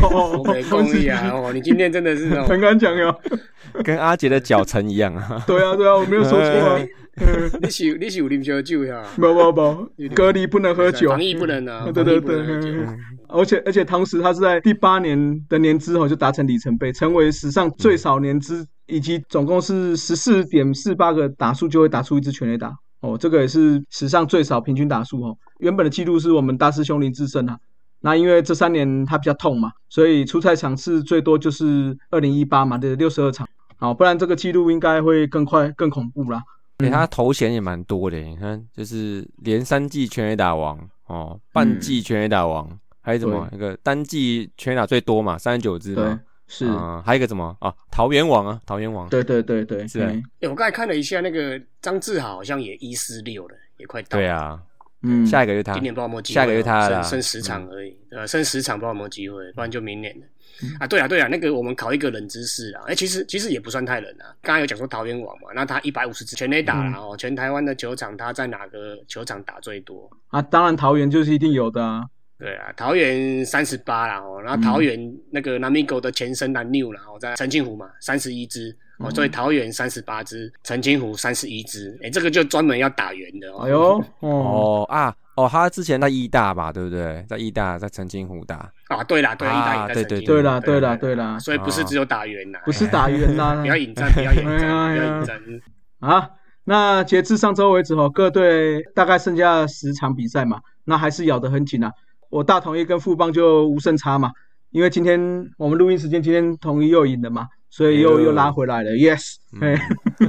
哦，同时。啊，哦，你今天真的是
很敢讲哟，
跟阿姐的脚程一样啊。
对啊，对啊，我没有说错啊。
你是你是有啉烧酒呀？
不不不，隔离不能喝酒，
防疫不能啊。
对对对，而且而且同时，他是在第八年的年资后就达成里程碑，成为史上最少年资，以及总共是十四点四八个打数就会打出一支全垒打哦，这个也是史上最少平均打数哦。原本的记录是我们大师兄林志胜啊，那因为这三年他比较痛嘛，所以出赛场次最多就是二零一八嘛的六十二场，好，不然这个记录应该会更快更恐怖啦。
对他头衔也蛮多的，你看，就是连三季全垒打王哦，半季全垒打王，还有什么那个单季全垒打最多嘛，三十九支嘛，
是
啊，还有一个什么啊，桃园王啊，桃园王，
对对对对，
是。
哎，我刚才看了一下，那个张志豪好像也一四六了，也快到。
对啊，嗯，下一个月他，
今年不知道有没有机会，
下个月他
剩十场而已，呃，剩十场不知道有没有机会，不然就明年了。啊，对啊，对啊，那个我们考一个冷知识啊，哎，其实其实也不算太冷啊。刚刚有讲说桃园网嘛，那他一百五十支全垒打，然后全台湾的球场，他在哪个球场打最多
啊？当然桃园就是一定有的啊。
对啊，桃园三十八啦，哦，然后桃园那个南米狗的前身南 new 然后在澄清湖嘛，三十一只哦，所以桃园三十八只，澄清湖三十一只，哎，这个就专门要打圆的哦。
哎呦，
哦啊。哦，他之前在义大吧，对不对？在义大，在澄清湖打。
啊，对啦，对，
啊
意大
对对
对啦对啦对啦
所以不是只有打圆呐，
不是打圆啦 *laughs*
不要引战，不要引战，不要引战。
啊。那截至上周为止哦，各队大概剩下十场比赛嘛，那还是咬得很紧啊。我大统一跟富邦就无胜差嘛，因为今天我们录音时间，今天统一又赢了嘛，所以又
哎
又拉回来了，yes。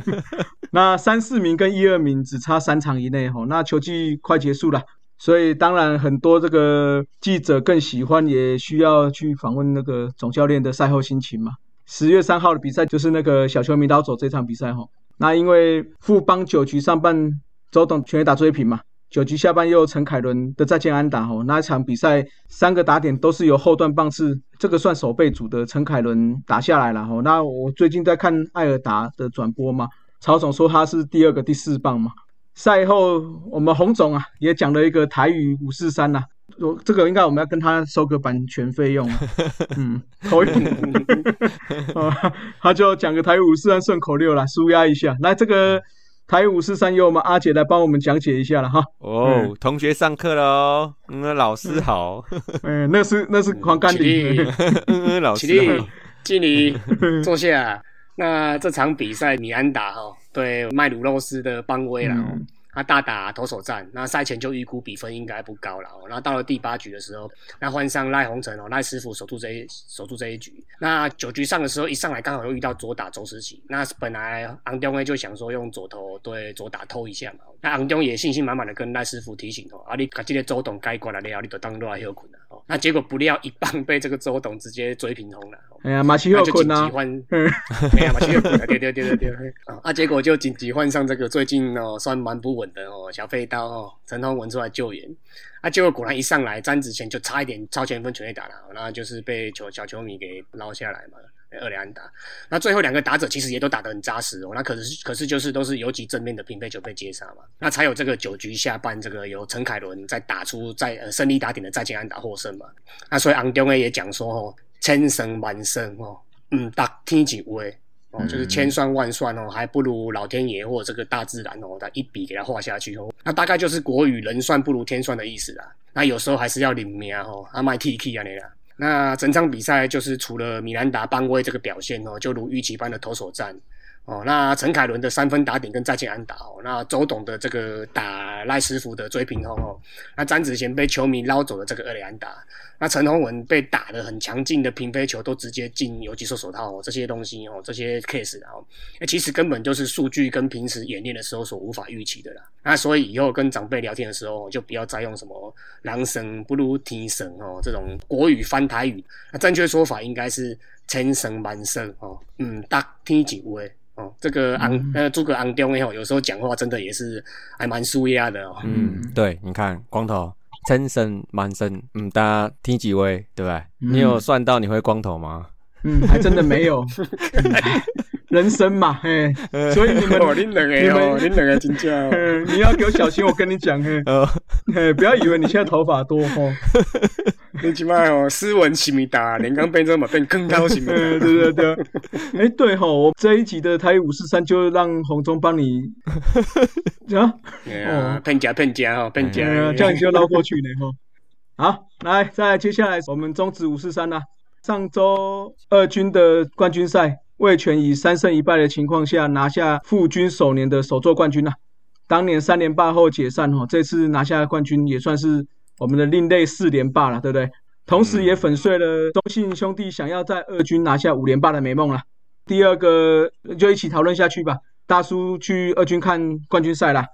*laughs* 那三四名跟一二名只差三场以内哈，那球季快结束了，所以当然很多这个记者更喜欢，也需要去访问那个总教练的赛后心情嘛。十月三号的比赛就是那个小球迷捞走这场比赛哈。那因为富邦九局上半周董全垒打追平嘛，九局下半又陈凯伦的再见安打吼，那一场比赛三个打点都是由后段棒次这个算守备组的陈凯伦打下来了吼。那我最近在看艾尔达的转播嘛，曹总说他是第二个第四棒嘛。赛后我们洪总啊也讲了一个台语五四三呐，我这个应该我们要跟他收个版权费用啊，*laughs* 嗯，口音，*laughs* 哦他就讲个台语五四三顺口溜啦，舒压一下。来，这个台语五四三由我们阿姐来帮我们讲解一下了哈。
哦，同学上课喽。嗯，老师好。*laughs*
嗯，那是那是黄甘
起立
霖，*laughs*
嗯，老
起
师好
立。，敬礼，坐下。那这场比赛米安达哈对麦鲁洛斯的邦威了，哦
嗯
他大打投手战，那赛前就预估比分应该不高了哦。那到了第八局的时候，那换上赖鸿成哦，赖师傅守住这一守住这一局。那九局上的时候，一上来刚好又遇到左打周思齐，那本来昂东呢就想说用左投对左打偷一下嘛。那昂东也信心满满的跟赖师傅提醒哦，啊你把这个周董该过来了，你就当落来休困了哦。那结果不料一棒被这个周董直接追平轰了。哦
哎呀，马西赫
那就紧
坤啊，
急换，
嗯
没有嘛，七月份对对对对对，啊啊，结果就紧急换上这个最近哦算蛮不稳的哦小飞刀哦陈通文出来救援，啊，结果果然一上来詹子贤就差一点超前分全垒打了，然后就是被球小球迷给捞下来嘛。二连打，那最后两个打者其实也都打得很扎实哦。那可是可是就是都是游击正面的平飞球被接杀嘛，那才有这个九局下半这个由陈凯伦再打出在呃胜利打点的再见安打获胜嘛。那所以昂东呢也讲说哦，千胜万胜哦，嗯，打天几位哦，就是千算万算哦，还不如老天爷或这个大自然哦，他一笔给他画下去哦。那大概就是国语人算不如天算的意思啦。那有时候还是要领命哦，阿麦 T K 啊那啦。那整场比赛就是除了米兰达邦威这个表现哦，就如预期般的投手战哦。那陈凯伦的三分打点跟再见安打哦，那周董的这个打赖师傅的追平轰哦，那詹子贤被球迷捞走的这个二垒安打，那陈宏文被打的很强劲的平飞球都直接进游击手手套哦，这些东西哦，这些 case 啊、哦，那其实根本就是数据跟平时演练的时候所无法预期的啦。那所以以后跟长辈聊天的时候，就不要再用什么“狼神不如天神”哦这种国语翻台语，那正确说法应该是“千神万圣”哦，嗯，大天几位。哦，这个昂呃诸葛昂东哦，有时候讲话真的也是还蛮舒压的哦。
嗯，对，你看光头真身满身，嗯，大家听几位，对不对？你有算到你会光头吗？
嗯，还真的没有，*laughs* 嗯人生嘛，嘿，所以你们 *laughs*
哦，恁两
你
个哦，
们
恁两个真正哦。
呃，你要给我小心，我跟你讲，嘿，
呃，*laughs*
嘿，不要以为你现在头发多哦，*laughs*
你起码哦，斯文西米达，连刚变这么变更高西米
呃，
达。
对对对，*laughs* 哎，对吼，我这一集的台语五四三就让洪忠帮你 *laughs* 啊，
对啊，骗家骗家哦，骗家
哎。呀，这样你就捞过去了吼。好，来，再，接下来我们终止五四三啦。上周二军的冠军赛，魏权以三胜一败的情况下拿下副军首年的首座冠军啊。当年三连霸后解散哦，这次拿下冠军也算是我们的另类四连霸了，对不对？同时也粉碎了中信兄弟想要在二军拿下五连霸的美梦了。第二个就一起讨论下去吧。大叔去二军看冠军赛啦。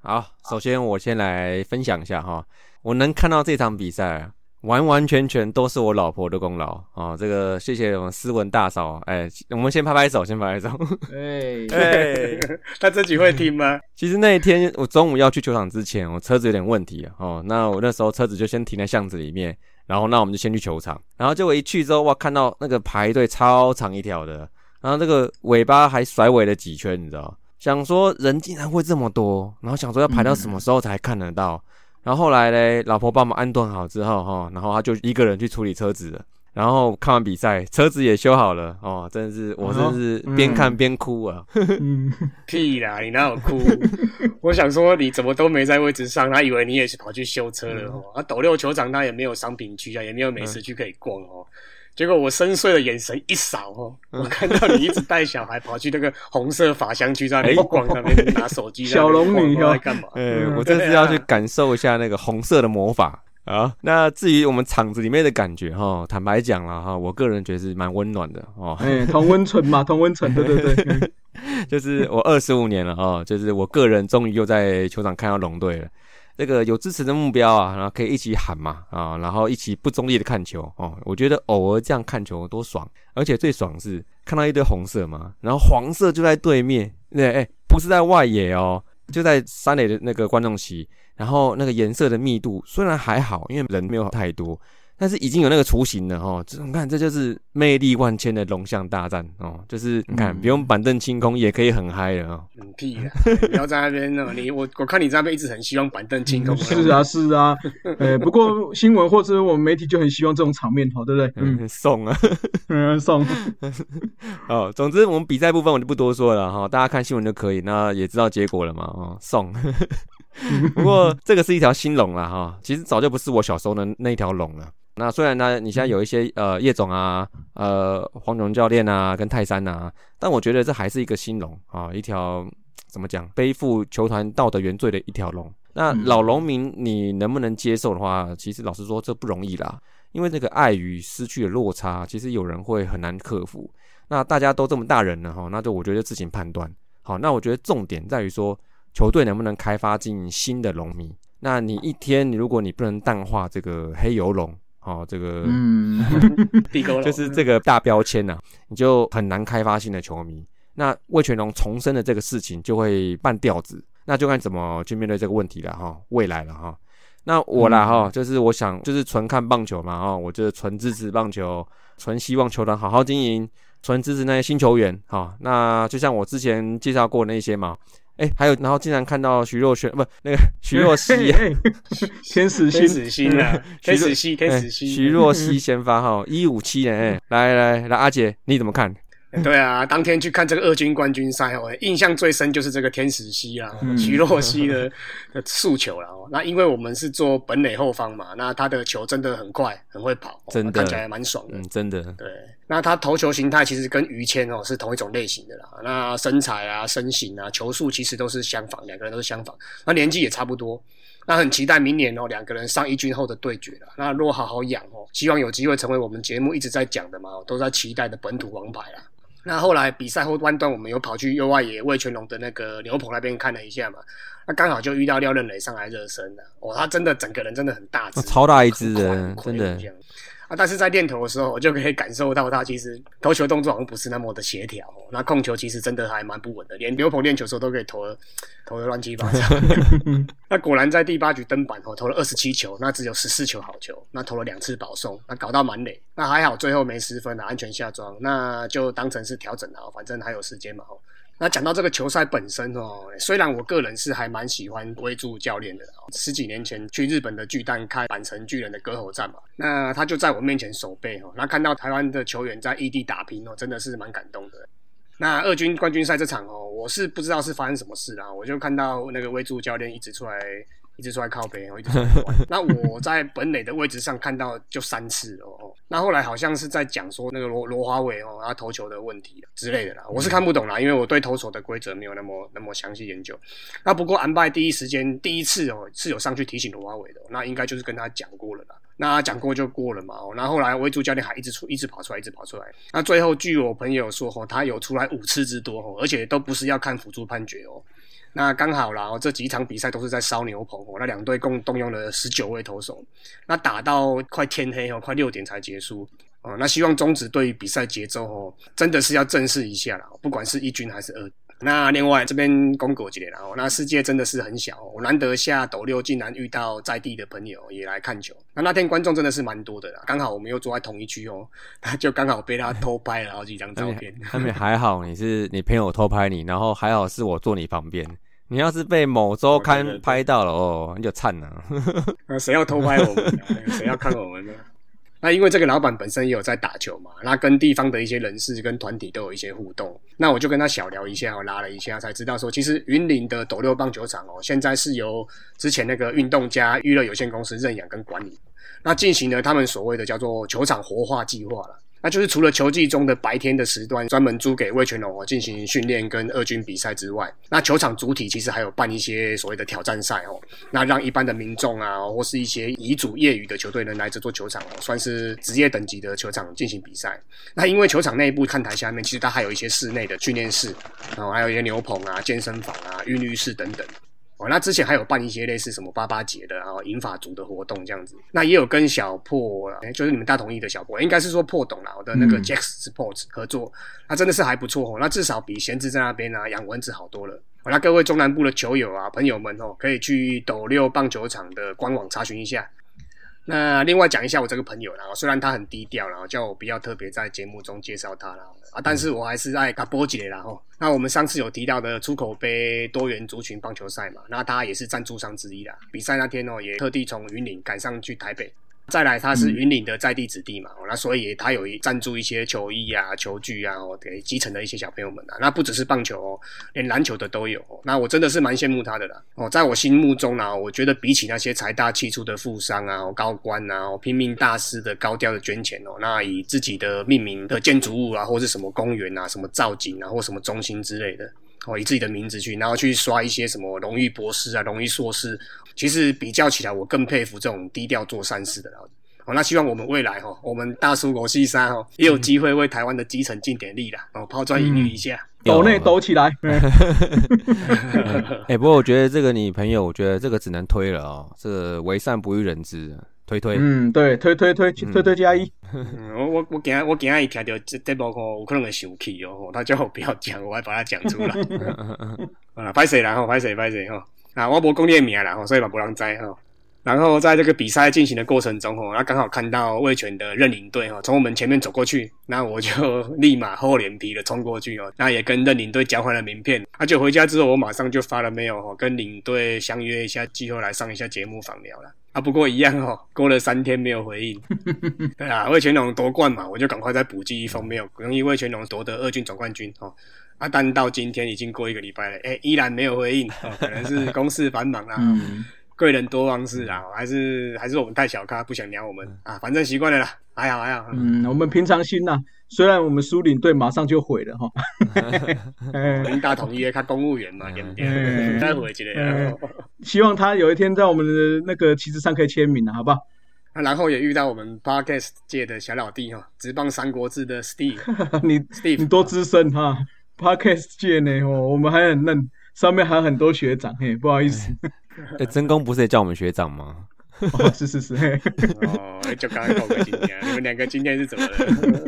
好，首先我先来分享一下哈，我能看到这场比赛，完完全全都是我老婆的功劳哦。这个谢谢我们斯文大嫂，哎，我们先拍拍手，先拍拍手。
哎，*laughs*
哎，*laughs*
他自己会听吗？
其实那一天我中午要去球场之前，我车子有点问题啊哦，那我那时候车子就先停在巷子里面，然后那我们就先去球场，然后结果一去之后，哇，看到那个排队超长一条的，然后这个尾巴还甩尾了几圈，你知道？想说人竟然会这么多，然后想说要排到什么时候才看得到，然后后来嘞，老婆帮忙安顿好之后哈，然后他就一个人去处理车子了。然后看完比赛，车子也修好了哦，真的是我真的是边看边哭啊！
嗯，*laughs*
屁啦，你哪有哭？*laughs* 我想说你怎么都没在位置上，他以为你也是跑去修车了哦。啊，斗六球场他也没有商品区啊，也没有美食区可以逛哦。结果我深邃的眼神一扫哦，我看到你一直带小孩跑去那个红色法香区在那边逛，那边拿手机
小龙女
要干嘛？
呃，我这是要去感受一下那个红色的魔法啊。那至于我们厂子里面的感觉哈，坦白讲了哈，我个人觉得是蛮温暖的哦。
哎，同温层嘛，*laughs* 同温层，对对对，*laughs*
就是我二十五年了哦，就是我个人终于又在球场看到龙队了。这个有支持的目标啊，然后可以一起喊嘛啊，然后一起不中立的看球哦。我觉得偶尔这样看球多爽，而且最爽是看到一堆红色嘛，然后黄色就在对面，对，哎，不是在外野哦，就在三垒的那个观众席，然后那个颜色的密度虽然还好，因为人没有太多。但是已经有那个雏形了哦，这你看，这就是魅力万千的龙象大战哦，就是你看不用板凳清空也可以很嗨了哦。
很，屁啊！不要在那边呢，你我我看你在那边一直很希望板凳清空。
是啊，是啊，呃，*laughs* 不过新闻或者我们媒体就很希望这种场面，好，对不对？*laughs*
嗯，送啊，*laughs*
嗯，送。
哦，总之我们比赛部分我就不多说了哈，大家看新闻就可以，那也知道结果了嘛，哦，送。不过这个是一条新龙了哈，其实早就不是我小时候的那条龙了。那虽然呢，你现在有一些呃叶总啊，呃黄蓉教练啊，跟泰山啊，但我觉得这还是一个新龙啊，一条怎么讲，背负球团道德原罪的一条龙。那老农民你能不能接受的话，其实老实说这不容易啦，因为这个爱与失去的落差，其实有人会很难克服。那大家都这么大人了哈，那就我觉得自行判断。好，那我觉得重点在于说，球队能不能开发进新的龙民？那你一天你如果你不能淡化这个黑油龙。哦，这个
嗯，*laughs* *laughs*
就是这个大标签呐，你就很难开发新的球迷。那魏全龙重生的这个事情就会半吊子，那就看怎么去面对这个问题了哈。未来了哈，那我啦哈，就是我想就是纯看棒球嘛哈，我就是纯支持棒球，纯希望球团好好经营，纯支持那些新球员哈。那就像我之前介绍过那些嘛。哎，还有，然后竟然看到徐若瑄，不，那个 *laughs* 徐若曦，*laughs*
天使
天使星啊，*laughs* 天使星，天使星，
徐若曦先发哈，一五七年，哎，来来来，阿姐你怎么看？
对啊，当天去看这个二军冠军赛哦，印象最深就是这个天使西啦，徐若曦的的诉求了哦。那因为我们是做本垒后方嘛，那他的球真的很快，很会跑，
真的
看起来蛮爽的。
嗯，真的。
对，那他投球形态其实跟于谦哦是同一种类型的啦。那身材啊、身形啊、球速其实都是相仿，两个人都是相仿。那年纪也差不多。那很期待明年哦两个人上一军后的对决了。那若好好养哦，希望有机会成为我们节目一直在讲的嘛，都在期待的本土王牌啦。那后来比赛后半段，我们有跑去右外野魏全龙的那个牛棚那边看了一下嘛，那刚好就遇到廖任磊上来热身了。哦，他真的整个人真的很大只，
超大一只的，真的。
但是在练投的时候，我就可以感受到他其实投球动作好像不是那么的协调。那控球其实真的还蛮不稳的，连刘鹏练球的时候都可以投投的乱七八糟。*laughs* 那果然在第八局登板哦，投了二十七球，那只有十四球好球，那投了两次保送，那搞到满垒。那还好，最后没失分的安全下庄，那就当成是调整了，反正还有时间嘛。那讲到这个球赛本身哦，虽然我个人是还蛮喜欢威助教练的，十几年前去日本的巨蛋看板城巨人的割喉战嘛，那他就在我面前守备哦，那看到台湾的球员在异地打拼哦，真的是蛮感动的。那二军冠军赛这场哦，我是不知道是发生什么事啦，我就看到那个威助教练一直出来。一直出来靠背，我一直出来玩。*laughs* 那我在本垒的位置上看到就三次哦。那后来好像是在讲说那个罗罗华伟哦，他投球的问题之类的啦。我是看不懂啦，因为我对投手的规则没有那么那么详细研究。那不过安拜第一时间第一次哦是有上去提醒罗华伟的，那应该就是跟他讲过了啦。那讲过就过了嘛。哦，那后来维主教练还一直出一直跑出来，一直跑出来。那最后据我朋友说哦，他有出来五次之多哦，而且都不是要看辅助判决哦。那刚好啦，哦，这几场比赛都是在烧牛棚哦。那两队共动用了十九位投手，那打到快天黑哦，快六点才结束哦。那希望中止对于比赛节奏哦，真的是要正视一下啦，不管是一军还是二。那另外这边公狗几点了哦？那世界真的是很小，我难得下斗六竟然遇到在地的朋友也来看球。那那天观众真的是蛮多的啦，刚好我们又坐在同一区哦，那 *laughs* 就刚好被他偷拍了好几张照片。*laughs*
他们还好，你是你朋友偷拍你，然后还好是我坐你旁边。你要是被某周刊拍到了哦，你就惨了。*laughs*
那谁要偷拍我们？谁要看我们呢？那因为这个老板本身也有在打球嘛，那跟地方的一些人士跟团体都有一些互动。那我就跟他小聊一下，我拉了一下，才知道说，其实云林的斗六棒球场哦，现在是由之前那个运动家娱乐有限公司认养跟管理，那进行了他们所谓的叫做球场活化计划了。那就是除了球季中的白天的时段专门租给魏全龙哦进行训练跟二军比赛之外，那球场主体其实还有办一些所谓的挑战赛哦，那让一般的民众啊或是一些乙组业余的球队能来这座球场哦，算是职业等级的球场进行比赛。那因为球场内部看台下面其实它还有一些室内的训练室，然后还有一些牛棚啊、健身房啊、浴浴室等等。哦，那之前还有办一些类似什么八八节的，然后银发族的活动这样子。那也有跟小破，就是你们大同意的小破，应该是说破懂了我的那个 Jack Sports 合作，那真的是还不错哦。那至少比闲置在那边啊养蚊子好多了。那各位中南部的球友啊朋友们哦，可以去斗六棒球场的官网查询一下。那另外讲一下我这个朋友啦，虽然他很低调，然后叫我不要特别在节目中介绍他啦啊，但是我还是爱卡波姐啦吼。那我们上次有提到的出口杯多元族群棒球赛嘛，那他也是赞助商之一啦。比赛那天哦，也特地从云岭赶上去台北。再来，他是云岭的在地子弟嘛，那所以他有赞助一些球衣啊、球具啊，给基层的一些小朋友们啊。那不只是棒球哦，连篮球的都有。那我真的是蛮羡慕他的啦。哦，在我心目中呢，我觉得比起那些财大气粗的富商啊、高官啊、拼命大师的高调的捐钱哦，那以自己的命名的建筑物啊，或是什么公园啊、什么造景啊，或什么中心之类的。哦，以自己的名字去，然后去刷一些什么荣誉博士啊、荣誉硕士。其实比较起来，我更佩服这种低调做善事的。哦，那希望我们未来哈，我们大叔国西山哈，也有机会为台湾的基层尽点力啦。哦，抛砖引玉一下，
抖内抖起来。*laughs* *laughs*
哎，不过我觉得这个你朋友，我觉得这个只能推了哦。这个为善不欲人知，推推。
嗯，对，推推推推推加一。*laughs*
我我我今我今日一听到这这部吼，我可能会生气哦。他叫我不要讲，我还把它讲出来。*laughs* 啊，拍谁然后，拍谁？拍谁？吼，啊，我无讲你的名啦，吼，所以嘛无人知吼。然后在这个比赛进行的过程中，吼，那刚好看到魏权的认领队，哈，从我们前面走过去，那我就 *laughs* 立马厚脸皮的冲过去，哦，那也跟认领队交换了名片。而且回家之后，我马上就发了 mail，哈，跟领队相约一下，季后来上一下节目访聊了。啊，不过一样，哦，过了三天没有回应。*laughs* 对啊，魏全龙夺冠嘛，我就赶快再补寄一封 mail，容易魏全龙夺得二军总冠军，哦。啊，但到今天已经过一个礼拜了，哎，依然没有回应，哦，可能是 *laughs* 公事繁忙啦。贵人多忘事啊，还是还是我们太小咖，不想鸟我们啊，反正习惯了啦，还好还好。
嗯，我们平常心呐，虽然我们苏领队马上就毁了哈。*laughs*
领导统一，他公务员嘛，对不对？
希望他有一天在我们的那个旗帜上可以签名了，好不好？
那然后也遇到我们 podcast 界的小老弟哈，直棒三国志的 Steve，*laughs*
你
Steve
你多资深哈，podcast 界呢哦，我们还很嫩，上面还有很多学长嘿，不好意思。
哎，真公不是也叫我们学长吗？
是是是，
哦，就刚刚告个今天，你们两个今天是怎么了？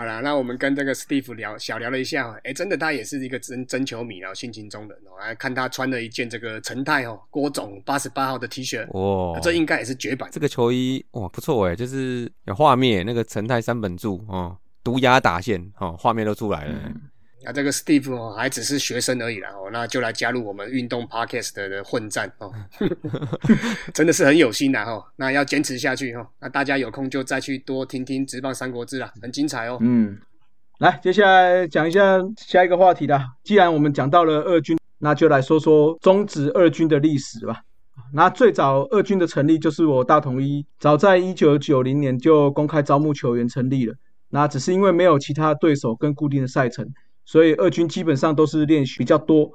好了，那我们跟这个 Steve 聊小聊了一下，哎，真的他也是一个真真球迷，然后性情中人哦，来看他穿了一件这个陈泰哦郭总八十八号的 T 恤，哇，这应该也是绝版。
这个球衣哇不错哎，就是有画面，那个陈泰三本柱哦，毒牙打线哦，画面都出来了。
那这个 Steve，还只是学生而已啦哦，那就来加入我们运动 Podcast 的混战哦，*laughs* 真的是很有心的哈。那要坚持下去哈。那大家有空就再去多听听《直棒三国志》啦，很精彩哦。
嗯，来，接下来讲一下下一个话题啦。既然我们讲到了二军，那就来说说中职二军的历史吧。那最早二军的成立就是我大统一，早在一九九零年就公开招募球员成立了。那只是因为没有其他对手跟固定的赛程。所以二军基本上都是练习比较多，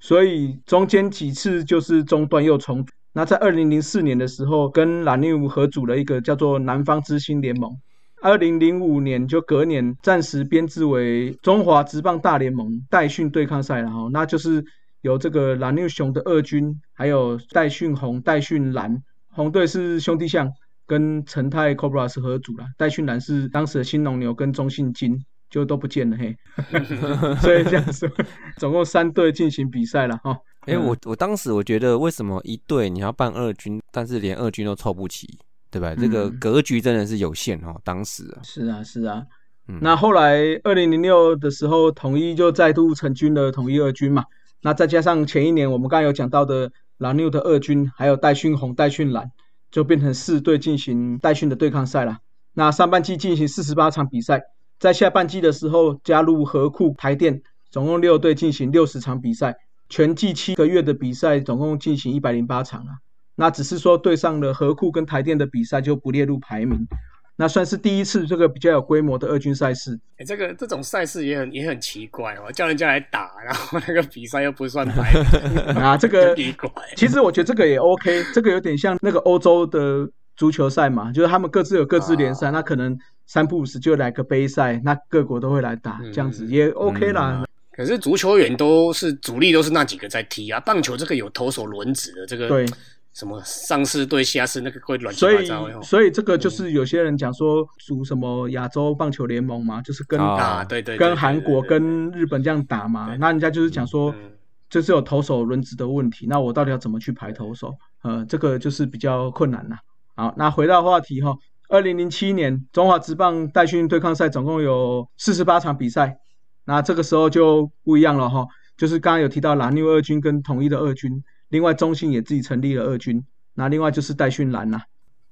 所以中间几次就是中断又重组。那在二零零四年的时候，跟蓝牛合组了一个叫做南方之星联盟。二零零五年就隔年暂时编制为中华职棒大联盟代训对抗赛，然后那就是由这个蓝牛熊的二军，还有代训红、代训蓝。红队是兄弟象跟陈泰 Cobras 合组了，代训蓝是当时的新农牛跟中信金。就都不见了嘿，*laughs* 所以这样子，总共三队进行比赛了哈。
哎，我我当时我觉得，为什么一队你要办二军，但是连二军都凑不齐，对吧？这个格局真的是有限哦。当时
是啊是啊，那后来二零零六的时候，统一就再度成军了统一二军嘛。那再加上前一年我们刚刚有讲到的蓝六的二军，还有戴训红、戴训蓝，就变成四队进行戴训的对抗赛了。那上半季进行四十八场比赛，在下半季的时候加入河库台电，总共六队进行六十场比赛，全季七个月的比赛总共进行一百零八场啊。那只是说对上了河库跟台电的比赛就不列入排名，那算是第一次这个比较有规模的二军赛事。
哎，这个这种赛事也很也很奇怪哦，叫人家来打，然后那个比赛又不算排名 *laughs*
啊，这个。*laughs* 其实我觉得这个也 OK，这个有点像那个欧洲的足球赛嘛，就是他们各自有各自联赛，那可能三不五时就来个杯赛，那各国都会来打，这样子也 OK 啦。
可是足球员都是主力，都是那几个在踢啊。棒球这个有投手轮值的这个。
对。
什么上市对下市那个会乱七
八糟，所以这个就是有些人讲说组什么亚洲棒球联盟嘛，就是跟
打对对，
跟韩国跟日本这样打嘛，那人家就是讲说这是有投手轮值的问题，那我到底要怎么去排投手？呃，这个就是比较困难了。好，那回到话题哈，二零零七年中华职棒代训对抗赛总共有四十八场比赛，那这个时候就不一样了哈，就是刚刚有提到蓝牛二军跟统一的二军。另外，中信也自己成立了二军，那另外就是代训蓝呐。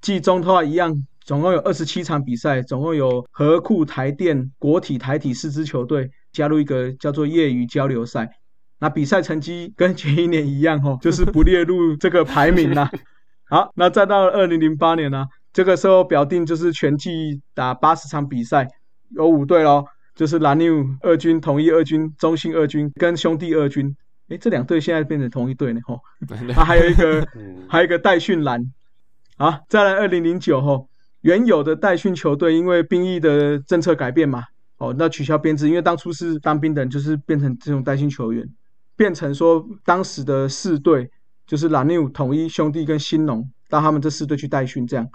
季中的话一样，总共有二十七场比赛，总共有和库、台电、国体、台体四支球队加入一个叫做业余交流赛。那比赛成绩跟前一年一样哦，就是不列入这个排名啦。好，那再到二零零八年呢，这个时候表定就是全季打八十场比赛，有五队咯，就是蓝牛二军、统一二军、中信二军跟兄弟二军。哎，这两队现在变成同一队呢，吼。啊，还有一个，*laughs* 还有一个代训蓝。好，再来二零零九吼，原有的代训球队因为兵役的政策改变嘛，哦，那取消编制，因为当初是当兵的人，就是变成这种代训球员，变成说当时的四队就是蓝牛、统一、兄弟跟新农，到他们这四队去代训这样。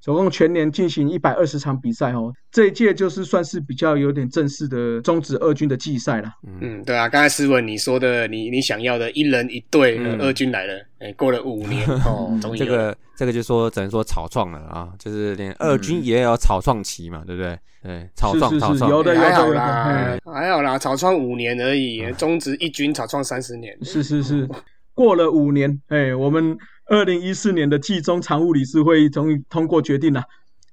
总共全年进行一百二十场比赛哦，这一届就是算是比较有点正式的中止二军的季赛了。
嗯，对啊，刚才思文你说的，你你想要的一人一队二军来了，哎，过了五年哦，*laughs* 终于
这个这个就说只能说草创了啊，就是连二军也有草创期嘛，对不对？对，草创草创。
有的
还好啦，还好啦，草创五年而已，中止一军草创三十年，
是是是，过了五年，哎，我们。二零一四年的季中常务理事会议终于通过决定了，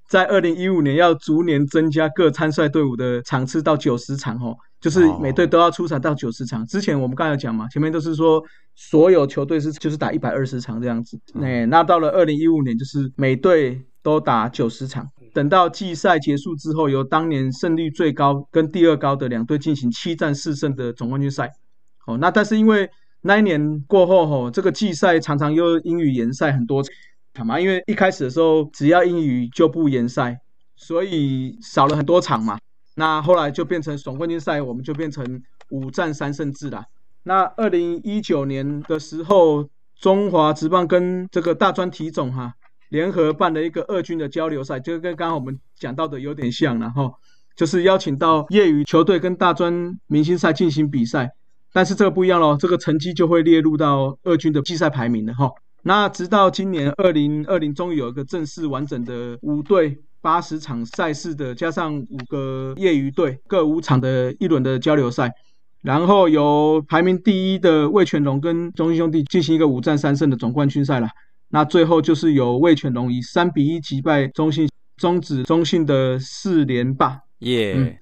在二零一五年要逐年增加各参赛队伍的场次到九十场哦，就是每队都要出场到九十场。之前我们刚才讲嘛，前面都是说所有球队是就是打一百二十场这样子，哎，那到了二零一五年就是每队都打九十场。等到季赛结束之后，由当年胜率最高跟第二高的两队进行七战四胜的总冠军赛。哦，那但是因为那一年过后，吼，这个季赛常常又英语联赛很多场嘛，因为一开始的时候只要英语就不联赛，所以少了很多场嘛。那后来就变成总冠军赛，我们就变成五战三胜制啦。那二零一九年的时候，中华职棒跟这个大专体总哈联合办了一个二军的交流赛，就跟刚刚我们讲到的有点像了哈，就是邀请到业余球队跟大专明星赛进行比赛。但是这个不一样喽，这个成绩就会列入到二军的季赛排名了哈。那直到今年二零二零，终于有一个正式完整的五队八十场赛事的，加上五个业余队各五场的一轮的交流赛，然后由排名第一的魏全龙跟中信兄弟进行一个五战三胜的总冠军赛了。那最后就是由魏全龙以三比一击败中信，终止中信的四连霸。
耶，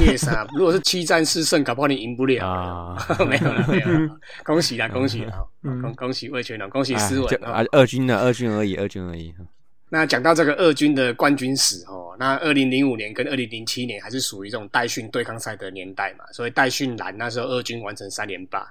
耶啥？*laughs* 如果是七战四胜，搞不好你赢不了啊！*laughs* 没有了，没有了，恭喜啦，恭喜啦！恭恭喜魏全龙，恭喜思文
啊！二军的二军而已，二军而已。
那讲到这个二军的冠军史哦，那二零零五年跟二零零七年还是属于这种代训对抗赛的年代嘛，所以代训蓝那时候二军完成三连霸。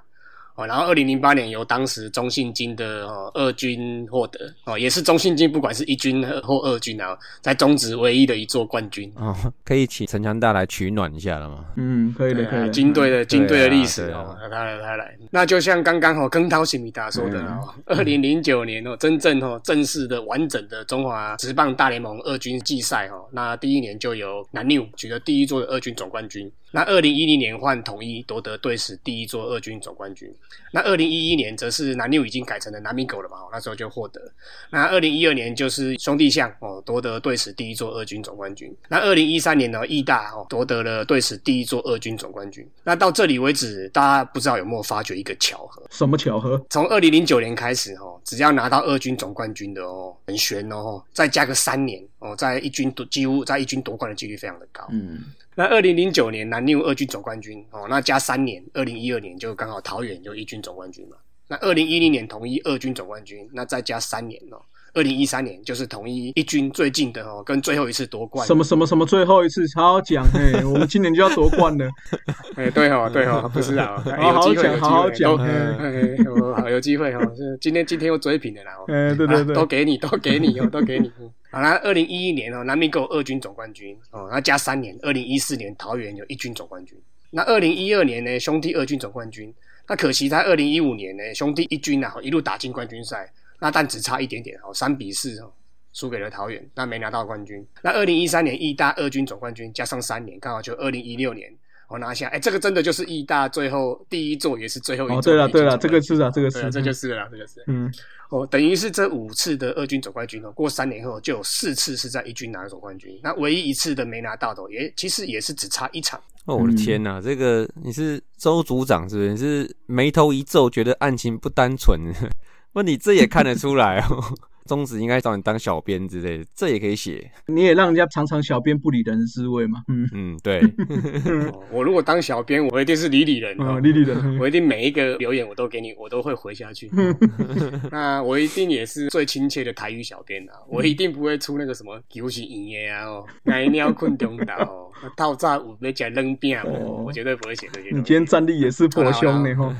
哦，然后二零零八年由当时中信金的哦二军获得哦，也是中信金不管是一军或二军啊，在中职唯一的一座冠军
哦，可以请陈强大来取暖一下了吗？
嗯，可以的，可以。
金队的金队的历史哦，他来他来，那就像刚刚哦跟涛西米达说的哦，二零零九年哦，真正哦正式的完整的中华职棒大联盟二军季赛哦，那第一年就由南六取得第一座的二军总冠军。那二零一零年换统一夺得队史第一座二军总冠军。那二零一一年则是南六已经改成了南米狗了嘛，那时候就获得。那二零一二年就是兄弟象哦夺得队史第一座二军总冠军。那二零一三年呢，义大哦夺得了队史第一座二军总冠军。那到这里为止，大家不知道有没有发觉一个巧合？
什么巧合？
从二零零九年开始哦，只要拿到二军总冠军的哦，很悬哦，再加个三年哦，在一军夺几乎在一军夺冠的几率非常的高。
嗯，
那二零零九年南宁二军总冠军哦，那加三年，二零一二年就刚好桃园就一军总冠军嘛。那二零一零年统一二军总冠军，那再加三年哦，二零一三年就是统一一军最近的哦，跟最后一次夺冠。
什么什么什么最后一次，好好讲哎，*laughs* 我们今年就要夺冠了。*laughs*
哎，对哦，对哦，不是啊，
好好讲，好好讲。
哎，好有机会哦，是今天今天又追平的啦。
哎，对对对，
都给你，都给你哦，都给你。好啦，二零一一年哦，南米狗二军总冠军哦，那加三年，二零一四年桃园有一军总冠军。那二零一二年呢，兄弟二军总冠军。那可惜在二零一五年呢，兄弟一军啊一路打进冠军赛，那但只差一点点哦，三比四哦，输给了桃园，那没拿到冠军。那二零一三年义大二军总冠军加上三年，刚好就二零一六年我拿下。哎，这个真的就是义大最后第一座，也是最后一座。哦，
对了对了，这个是啊，这个是，
这就是了，这就是。嗯，哦，等于是这五次的二军总冠军哦，过三年后就有四次是在一军拿总冠军，那唯一一次的没拿到的，也其实也是只差一场。
哦，我的天哪！这个你是周组长是不是？你是眉头一皱，觉得案情不单纯。不你这也看得出来哦。宗旨应该找你当小编之类的，这也可以写。
你也让人家尝尝小编不理人的滋味嘛。
嗯嗯，对。*laughs*
我如果当小编，我一定是理理人
啊，理理人。
我一定每一个留言我都给你，我都会回下去。*laughs* 那我一定也是最亲切的台语小编啊，我一定不会出那个什么游戏营业啊哦，奶尿困中岛哦，套炸有要讲冷饼哦，我绝对不会写这些。
你今天战力也是颇凶的哦。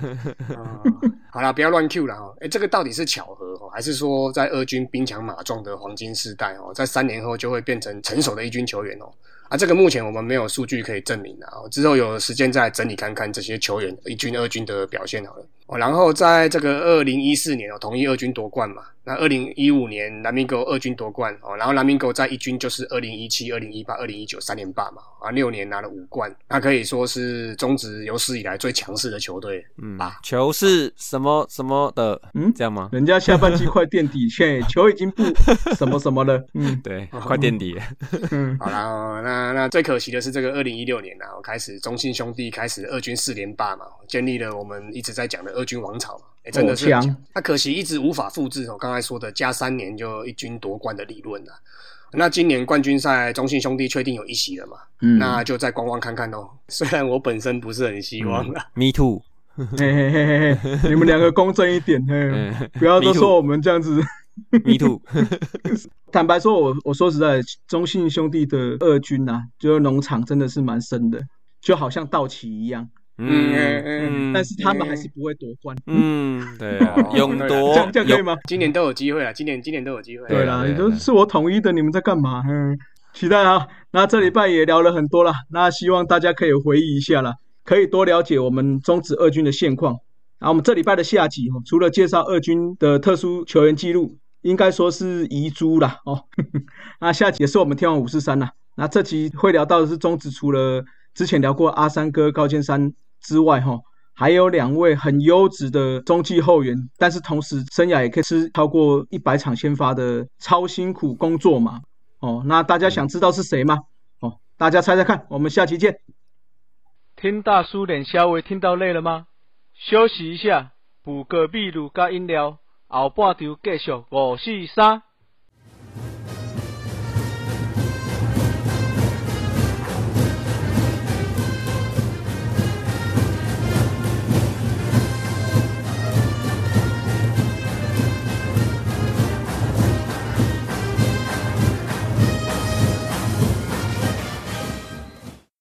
好了，不要乱 Q 了哈。哎，这个到底是巧合哦，还是说在二军兵强马壮的黄金时代哦，在三年后就会变成成熟的一军球员哦？啊，这个目前我们没有数据可以证明啊，之后有时间再整理看看这些球员一军、二军的表现好了。哦，然后在这个二零一四年哦，统一二军夺冠嘛。那二零一五年南明狗二军夺冠哦，然后南明狗在一军就是二零一七、二零一八、二零一九三连霸嘛，啊，六年拿了五冠，那可以说是中职有史以来最强势的球队，嗯吧？
球是什么什么的？嗯，这样吗？
人家下半季快垫底，现在球已经不 *laughs* 什么什么了。
嗯，对，快垫底。*laughs*
嗯，好了，那那最可惜的是这个二零一六年啊，开始中信兄弟开始二军四连霸嘛，建立了我们一直在讲的二军王朝嘛。真的是强，那可惜一直无法复制我。刚才说的加三年就一军夺冠的理论啊。那今年冠军赛中信兄弟确定有一席了嘛？嗯，那就再观望看看喽。虽然我本身不是很希望啦。
Me too。*laughs*
嘿嘿嘿嘿你们两个公正一点，嘿，不要都说我们这样子。
Me too。
坦白说，我我说实在，中信兄弟的二军呐，就是农场真的是蛮深的，就好像道奇一样。嗯嗯，但是他们还是不会夺冠。
嗯，对啊，*laughs* 勇夺
这样这样可以吗？
今年都有机会啊，今年今年都有机会。
对啦，你都是我统一的，你们在干嘛？嗯，期待啊。那这礼拜也聊了很多了，那希望大家可以回忆一下了，可以多了解我们中职二军的现况。然后我们这礼拜的下集哦，除了介绍二军的特殊球员记录，应该说是遗珠啦哦。*laughs* 那下集也是我们天王五四三啦。那这集会聊到的是中职，除了之前聊过阿三哥高剑山。之外，哈，还有两位很优质的中继后援，但是同时生涯也可以吃超过一百场先发的超辛苦工作嘛？哦，那大家想知道是谁吗？哦，大家猜猜看，我们下期见。
听大叔脸稍微听到累了吗？休息一下，补个秘鲁加饮料，后半场继续五四三。